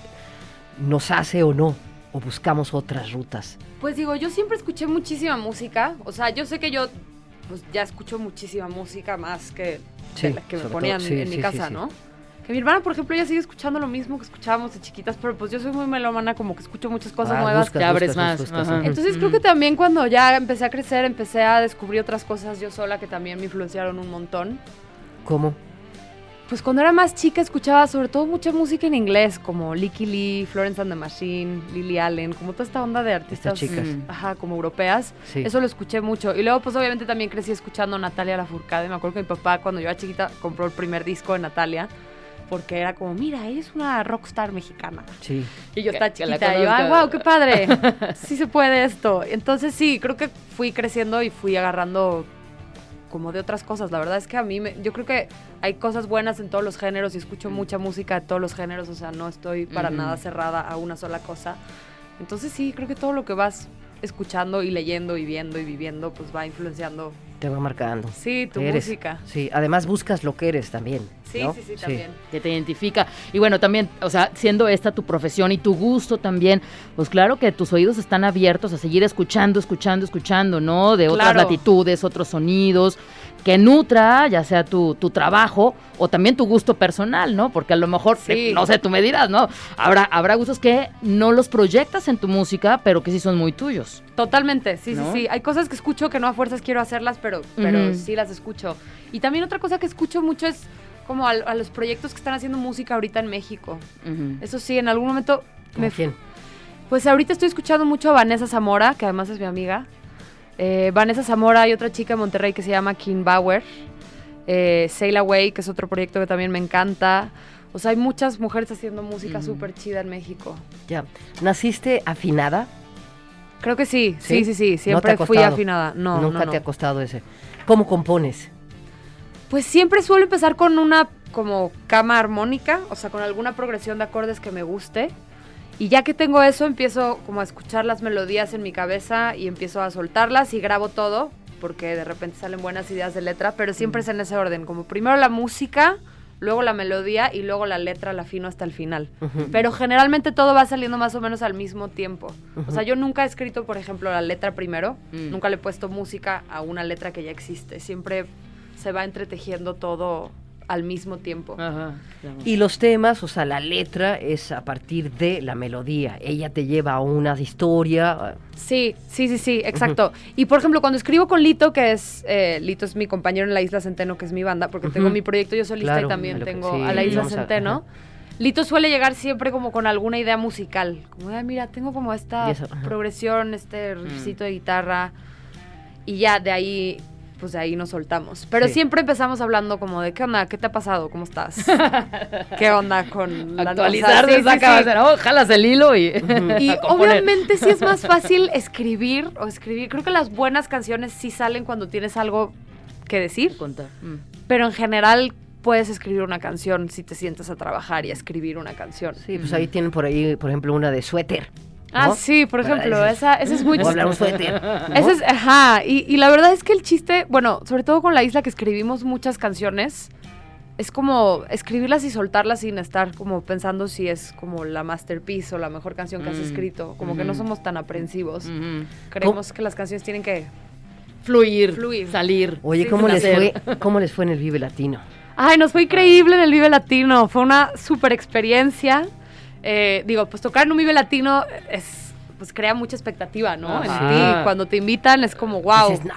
[SPEAKER 3] nos hace o no, o buscamos otras rutas.
[SPEAKER 7] Pues digo, yo siempre escuché muchísima música, o sea, yo sé que yo pues ya escucho muchísima música más que
[SPEAKER 3] Sí,
[SPEAKER 7] que me ponían
[SPEAKER 3] todo, sí,
[SPEAKER 7] en mi casa. ¿no? Que mi hermana, por ejemplo, ella sigue escuchando lo mismo que escuchábamos de chiquitas, pero pues yo soy muy melómana, como que escucho muchas cosas
[SPEAKER 3] Ah,
[SPEAKER 7] nuevas.
[SPEAKER 3] buscas,
[SPEAKER 2] te abres
[SPEAKER 3] buscas,
[SPEAKER 2] más,
[SPEAKER 3] buscas,
[SPEAKER 2] ajá.
[SPEAKER 3] ujú.
[SPEAKER 7] Entonces creo que también cuando ya empecé a crecer, empecé a descubrir otras cosas yo sola que también me influenciaron un montón.
[SPEAKER 3] ¿Cómo?
[SPEAKER 7] Pues cuando era más chica escuchaba sobre todo mucha música en inglés, como Licky Lee, Florence and the Machine, Lily Allen, como toda esta onda de artistas,
[SPEAKER 3] chicas.
[SPEAKER 2] Mm.
[SPEAKER 7] ajá, como europeas.
[SPEAKER 3] Sí.
[SPEAKER 7] Eso lo escuché mucho. Y luego pues obviamente también crecí escuchando Natalia Lafourcade. Me acuerdo que mi papá cuando yo era chiquita compró el primer disco de Natalia porque era como, mira, ella es una rockstar mexicana.
[SPEAKER 3] Sí.
[SPEAKER 7] Y yo estaba chiquita y yo, ay, wow, qué padre. sí se puede esto. Entonces sí, creo que fui creciendo y fui agarrando como de otras cosas. La verdad es que a mí, me, yo creo que hay cosas buenas en todos los géneros y escucho mucha música de todos los géneros. O sea, no estoy para
[SPEAKER 2] Ujú.
[SPEAKER 7] nada cerrada a una sola cosa. Entonces sí, creo que todo lo que vas escuchando y leyendo y viendo y viviendo, pues va influenciando,
[SPEAKER 3] Te va marcando.
[SPEAKER 7] sí, tu
[SPEAKER 3] Eres.
[SPEAKER 7] música.
[SPEAKER 3] Sí, además buscas lo que eres también.
[SPEAKER 7] Sí,
[SPEAKER 3] ¿no?
[SPEAKER 7] sí, sí, también.
[SPEAKER 2] que te identifica. Y bueno, también, o sea, siendo esta tu profesión y tu gusto también, pues claro que tus oídos están abiertos a seguir escuchando, escuchando, escuchando, ¿no? De otras
[SPEAKER 7] Claro.
[SPEAKER 2] latitudes, otros sonidos, que nutra, ya sea tu, tu trabajo o también tu gusto personal, ¿no? Porque a lo mejor,
[SPEAKER 7] Sí.
[SPEAKER 2] eh, no sé, tú me dirás, ¿no? Habrá, habrá gustos que no los proyectas en tu música, pero que sí son muy tuyos.
[SPEAKER 7] Totalmente, sí,
[SPEAKER 2] ¿No?
[SPEAKER 7] sí, sí. Hay cosas que escucho que no a fuerzas quiero hacerlas, pero, pero sí las escucho. Y también otra cosa que escucho mucho es como a, a los proyectos que están haciendo música ahorita en México. Eso sí, en algún momento
[SPEAKER 3] ¿Con
[SPEAKER 7] me...
[SPEAKER 3] quién?
[SPEAKER 7] Pues ahorita estoy escuchando mucho a Vanessa Zamora, que además es mi amiga. Eh, Vanessa Zamora y otra chica de Monterrey que se llama Kim Bauer. Eh, Sail Away, que es otro proyecto que también me encanta. O sea, hay muchas mujeres haciendo música
[SPEAKER 2] Ujú.
[SPEAKER 7] súper chida en México.
[SPEAKER 3] Ya. ¿Naciste afinada?
[SPEAKER 7] Creo que sí,
[SPEAKER 3] ¿Sí?
[SPEAKER 7] sí, sí, sí.
[SPEAKER 3] ¿No te
[SPEAKER 7] Siempre fui afinada. No,
[SPEAKER 3] Nunca
[SPEAKER 7] no, no.
[SPEAKER 3] te ha costado ese. ¿Cómo compones?
[SPEAKER 7] Pues siempre suelo empezar con una como cama armónica, o sea, con alguna progresión de acordes que me guste. Y ya que tengo eso, empiezo como a escuchar las melodías en mi cabeza y empiezo a soltarlas y grabo todo, porque de repente salen buenas ideas de letra, pero siempre es en ese orden, como primero la música, luego la melodía y luego la letra la afino hasta el final. Pero generalmente todo va saliendo más o menos al mismo tiempo. O sea, yo nunca he escrito, por ejemplo, la letra primero,
[SPEAKER 2] Mm.
[SPEAKER 7] nunca le he puesto música a una letra que ya existe. Siempre se va entretejiendo todo al mismo tiempo.
[SPEAKER 2] Ajá, claro.
[SPEAKER 3] Y los temas, o sea, la letra es a partir de la melodía. Ella te lleva a una historia.
[SPEAKER 7] Sí, sí, sí, sí, exacto. Y por ejemplo, cuando escribo con Lito, que es, eh, Lito es mi compañero en la Isla Centeno, que es mi banda, porque tengo mi proyecto yo solista
[SPEAKER 3] Claro,
[SPEAKER 7] y también tengo
[SPEAKER 3] sí,
[SPEAKER 7] a la Isla
[SPEAKER 3] a-
[SPEAKER 7] Centeno. Lito suele llegar siempre como con alguna idea musical. Como, "Ay, mira, tengo como esta
[SPEAKER 3] eso,
[SPEAKER 7] progresión, este riffcito de guitarra. Y ya de ahí, pues de ahí nos soltamos. Pero
[SPEAKER 3] Sí.
[SPEAKER 7] siempre empezamos hablando como de, ¿qué onda? ¿Qué te ha pasado? ¿Cómo estás? ¿Qué onda con la
[SPEAKER 2] Actualizar,
[SPEAKER 7] sí, sí,
[SPEAKER 2] oh, jalas el hilo y,
[SPEAKER 7] Y obviamente sí es más fácil escribir o escribir. Creo que las buenas canciones sí salen cuando tienes algo que decir,
[SPEAKER 2] Contar. Mm.
[SPEAKER 7] pero en general puedes escribir una canción si te sientas a trabajar y a escribir una canción.
[SPEAKER 3] Sí, pues ahí tienen por ahí, por ejemplo, una de suéter.
[SPEAKER 7] Ah,
[SPEAKER 3] ¿no?
[SPEAKER 7] sí, por ejemplo, esa, esa es muy chistosa.
[SPEAKER 3] suéter. ¿no?
[SPEAKER 7] Ese es, ajá, y, y la verdad es que el chiste, bueno, sobre todo con la isla que escribimos muchas canciones, es como escribirlas y soltarlas sin estar como pensando si es como la masterpiece o la mejor canción que has
[SPEAKER 2] Mm.
[SPEAKER 7] escrito. Como que no
[SPEAKER 2] Ujú.
[SPEAKER 7] somos tan aprensivos.
[SPEAKER 2] Ujú.
[SPEAKER 7] Creemos que las canciones tienen que...
[SPEAKER 2] Fluir,
[SPEAKER 7] Fluir.
[SPEAKER 2] salir.
[SPEAKER 3] Oye,
[SPEAKER 7] Sí,
[SPEAKER 3] ¿cómo les, fue, ¿cómo les fue en el Vive Latino?
[SPEAKER 7] Ay, nos fue increíble en el Vive Latino. Fue una super experiencia. Eh, digo, pues tocar en un Vive Latino es... Pues crea mucha expectativa, ¿no? En ti. Cuando te invitan es como, wow.
[SPEAKER 3] Dices, "No,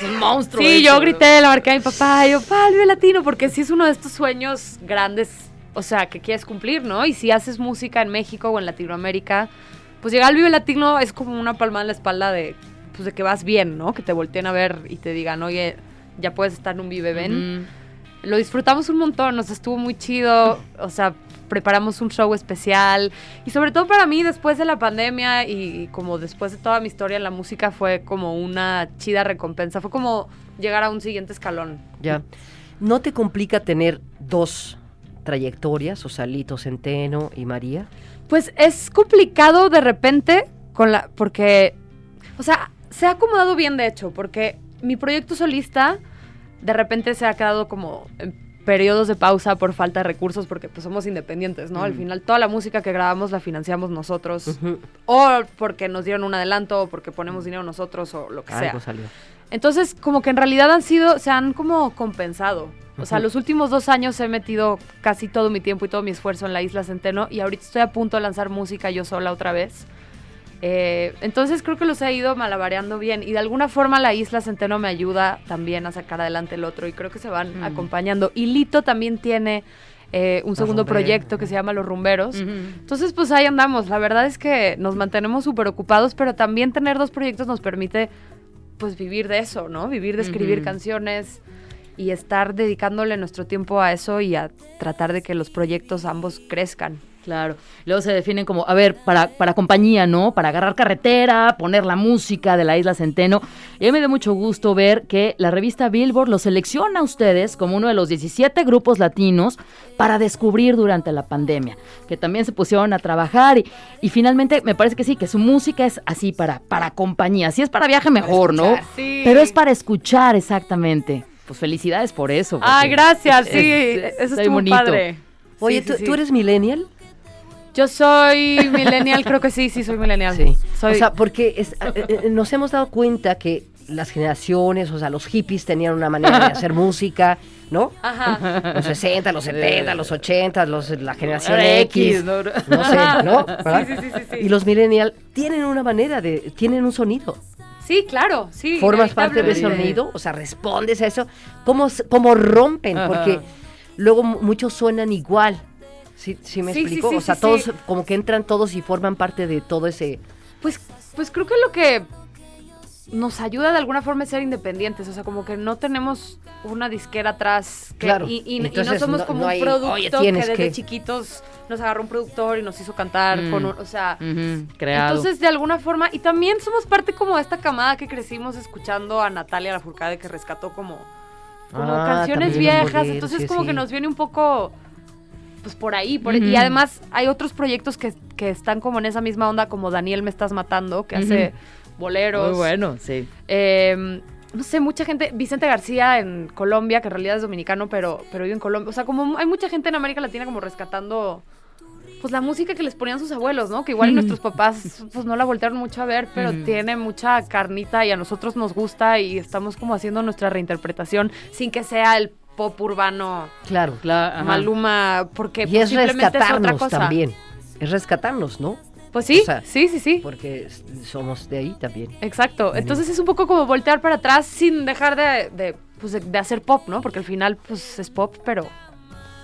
[SPEAKER 2] Es un monstruo.
[SPEAKER 7] Sí, yo grité, la marqué a mi papá, y yo, pa, el Vive Latino, porque sí es uno de estos sueños grandes, o sea, que quieres cumplir, ¿no? Y si haces música en México o en Latinoamérica, pues llegar al Vive Latino es como una palmada en la espalda de, pues de que vas bien, ¿no? Que te volteen a ver y te digan, oye, ya puedes estar en un Vive, ven.
[SPEAKER 2] Ujú.
[SPEAKER 7] Lo disfrutamos un montón, nos estuvo muy chido, o sea, preparamos un show especial y sobre todo para mí después de la pandemia y, como después de toda mi historia en la música fue como una chida recompensa, fue como llegar a un siguiente escalón.
[SPEAKER 3] Ya. ¿No te complica tener dos trayectorias, o sea, Lito Centeno y María?
[SPEAKER 7] Pues es complicado de repente con la porque o sea, se ha acomodado bien de hecho, porque mi proyecto solista de repente se ha quedado como en periodos de pausa por falta de recursos porque pues somos independientes, ¿no? Al final toda la música que grabamos la financiamos nosotros o porque nos dieron un adelanto o porque ponemos dinero nosotros o lo que sea.
[SPEAKER 3] Salió.
[SPEAKER 7] Entonces, como que en realidad han sido, se han como compensado. O sea, los últimos dos años he metido casi todo mi tiempo y todo mi esfuerzo en la Isla Centeno y ahorita estoy a punto de lanzar música yo sola otra vez. Eh, entonces creo que los he ido malabareando bien y de alguna forma la Isla Centeno me ayuda también a sacar adelante el otro y creo que se van
[SPEAKER 2] Mm.
[SPEAKER 7] acompañando. Y Lito también tiene eh, un
[SPEAKER 3] Los
[SPEAKER 7] segundo
[SPEAKER 3] rumberos.
[SPEAKER 7] proyecto que se llama Los Rumberos. Entonces, pues ahí andamos. La verdad es que nos mantenemos súper ocupados, pero también tener dos proyectos nos permite, pues, vivir de eso, ¿no? Vivir de escribir canciones y estar dedicándole nuestro tiempo a eso y a tratar de que los proyectos ambos crezcan.
[SPEAKER 2] Claro. Luego se definen como, a ver, para, para compañía, ¿no? Para agarrar carretera, poner la música de la Isla Centeno. Y a mí me dio mucho gusto ver que la revista Billboard los selecciona a ustedes como uno de los 17 grupos latinos para descubrir durante la pandemia. Que también se pusieron a trabajar y, y finalmente me parece que sí, que su música es así para, para compañía. Si es para viaje mejor, ¿no?
[SPEAKER 7] escuchar, sí.
[SPEAKER 2] Pero es para escuchar exactamente. Pues felicidades por eso. Porque
[SPEAKER 7] gracias,
[SPEAKER 2] es-
[SPEAKER 7] sí,
[SPEAKER 2] es-
[SPEAKER 7] eso
[SPEAKER 2] está
[SPEAKER 7] estuvo
[SPEAKER 2] bonito.
[SPEAKER 7] padre.
[SPEAKER 3] Oye,
[SPEAKER 7] Sí,
[SPEAKER 3] ¿tú,
[SPEAKER 7] sí,
[SPEAKER 3] tú eres millennial?
[SPEAKER 7] Yo soy millennial, creo que sí, sí soy millennial.
[SPEAKER 3] Sí.
[SPEAKER 7] Soy,
[SPEAKER 3] O sea, porque es- eh, eh, nos hemos dado cuenta que las generaciones, o sea, los hippies tenían una manera de hacer música, ¿no?
[SPEAKER 7] ajá.
[SPEAKER 3] Los 60, los 70, los 80, los, la generación X,
[SPEAKER 2] ¿no?
[SPEAKER 3] sé, ¿no?
[SPEAKER 7] Sí, sí, sí, sí.
[SPEAKER 3] Y los millennial tienen una manera de, tienen un sonido.
[SPEAKER 7] Sí, claro, sí.
[SPEAKER 3] Formas parte de ese
[SPEAKER 7] inevitablemente.
[SPEAKER 3] sonido, o sea, respondes a eso. ¿Cómo, cómo rompen?
[SPEAKER 2] Ajá.
[SPEAKER 3] Porque luego mu- muchos suenan igual. ¿Sí, sí me
[SPEAKER 7] Sí,
[SPEAKER 3] explico?
[SPEAKER 7] sí,
[SPEAKER 3] o sea, todos como que entran todos y forman parte de todo ese...
[SPEAKER 7] Pues, pues creo que lo que nos ayuda de alguna forma es ser independientes, o sea, como que no tenemos una disquera atrás que-
[SPEAKER 3] Claro,
[SPEAKER 7] y, y- y no somos
[SPEAKER 3] no-
[SPEAKER 7] como
[SPEAKER 3] no
[SPEAKER 7] un producto
[SPEAKER 3] "Oye,
[SPEAKER 7] que desde
[SPEAKER 3] que".
[SPEAKER 7] chiquitos nos agarró un productor y nos hizo cantar
[SPEAKER 2] Mm.
[SPEAKER 7] con un- o sea,
[SPEAKER 2] Ujú, creado.
[SPEAKER 7] entonces de alguna forma y también somos parte como de esta camada que crecimos escuchando a Natalia Lafourcade que rescató como como
[SPEAKER 3] Ah,
[SPEAKER 7] canciones viejas, entonces
[SPEAKER 3] sí,
[SPEAKER 7] como que nos viene un poco pues por ahí, por- y además hay otros proyectos que, que están como en esa misma onda como Daniel me estás matando, que hace boleros.
[SPEAKER 2] Muy bueno, sí.
[SPEAKER 7] Eh, no sé, mucha gente, Vicente García en Colombia, que en realidad es dominicano, pero, pero vive en Colombia. O sea, como hay mucha gente en América Latina como rescatando pues la música que les ponían sus abuelos, ¿no? Que igual
[SPEAKER 2] Mm.
[SPEAKER 7] nuestros papás pues no la voltearon mucho a ver, pero
[SPEAKER 2] Mm.
[SPEAKER 7] tiene mucha carnita y a nosotros nos gusta y estamos como haciendo nuestra reinterpretación sin que sea el pop urbano,
[SPEAKER 3] Claro.
[SPEAKER 2] Claro, ajá.
[SPEAKER 7] Maluma, porque
[SPEAKER 3] Y es
[SPEAKER 7] simplemente es otra
[SPEAKER 3] rescatarnos
[SPEAKER 7] cosa.
[SPEAKER 3] también. Es rescatarnos, ¿no?
[SPEAKER 7] Pues sí,
[SPEAKER 3] O sea,
[SPEAKER 7] sí, sí, sí.
[SPEAKER 3] Porque somos de ahí también.
[SPEAKER 7] Exacto. Entonces es un poco como voltear para atrás sin dejar de, de, pues, de- de hacer pop, ¿no? Porque al final, pues es pop, pero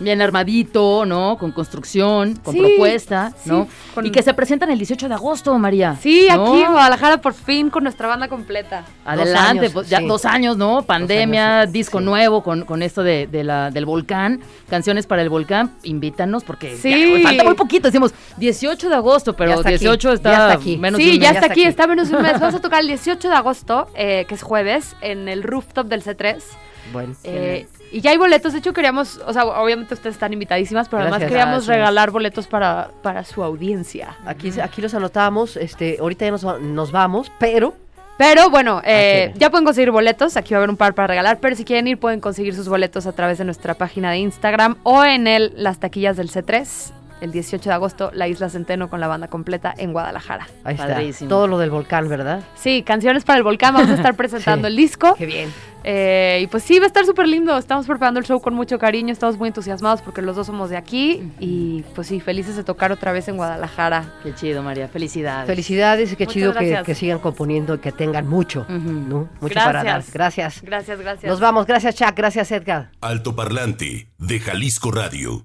[SPEAKER 2] Bien armadito, ¿no? Con construcción, con
[SPEAKER 7] Sí,
[SPEAKER 2] propuesta,
[SPEAKER 7] sí,
[SPEAKER 2] ¿no?
[SPEAKER 7] con-
[SPEAKER 2] Y que se presentan el 18 de agosto, María.
[SPEAKER 7] Sí,
[SPEAKER 2] ¿no?
[SPEAKER 7] aquí en Guadalajara por fin con nuestra banda completa.
[SPEAKER 2] Adelante,
[SPEAKER 3] años,
[SPEAKER 2] pues ya
[SPEAKER 3] sí.
[SPEAKER 2] dos años, ¿no? Pandemia,
[SPEAKER 3] años, sí,
[SPEAKER 2] disco
[SPEAKER 3] sí.
[SPEAKER 2] nuevo con, con esto de, de la, del volcán, canciones para el volcán, invítanos porque
[SPEAKER 7] Sí.
[SPEAKER 2] ya, falta muy poquito, decimos 18 de agosto, pero
[SPEAKER 3] está aquí,
[SPEAKER 2] 18 está,
[SPEAKER 3] ya está aquí.
[SPEAKER 2] menos de
[SPEAKER 7] sí,
[SPEAKER 2] un
[SPEAKER 7] ya
[SPEAKER 2] mes.
[SPEAKER 7] está aquí. está menos de un mes. Vamos a tocar el 18 de agosto, eh, que es jueves, en el rooftop del C3.
[SPEAKER 3] Bueno.
[SPEAKER 7] Eh, y ya hay boletos, de hecho queríamos, o sea, obviamente ustedes están invitadísimas, pero además queríamos
[SPEAKER 2] Gracias.
[SPEAKER 7] regalar boletos para, para su audiencia.
[SPEAKER 3] Aquí, aquí los anotamos, este, ahorita ya nos, nos vamos, pero
[SPEAKER 7] Pero bueno, eh, ya pueden conseguir boletos, aquí va a haber un par para regalar, pero si quieren ir pueden conseguir sus boletos a través de nuestra página de Instagram o en el Las Taquillas del C3, el 18 de agosto, la Isla Centeno con la banda completa en Guadalajara.
[SPEAKER 3] ahí
[SPEAKER 2] Padrísimo.
[SPEAKER 3] está. Todo lo del volcán, ¿verdad?
[SPEAKER 7] Sí, canciones para el volcán, vamos a estar presentando
[SPEAKER 3] Sí.
[SPEAKER 7] el disco.
[SPEAKER 3] Qué bien.
[SPEAKER 7] Eh, y pues sí, va a estar súper lindo. Estamos preparando el show con mucho cariño. Estamos muy entusiasmados porque los dos somos de aquí. Y pues sí, felices de tocar otra vez en Guadalajara.
[SPEAKER 2] Qué chido, María, felicidades.
[SPEAKER 3] Felicidades y qué
[SPEAKER 7] Muchas
[SPEAKER 3] chido que, sigan componiendo y que tengan mucho. ¿no? Mucho para dar.
[SPEAKER 7] Gracias.
[SPEAKER 3] Gracias.
[SPEAKER 7] Gracias, gracias.
[SPEAKER 3] Nos vamos. Gracias, Chuck. Gracias, Edgar.
[SPEAKER 1] Alto Parlante de Jalisco Radio.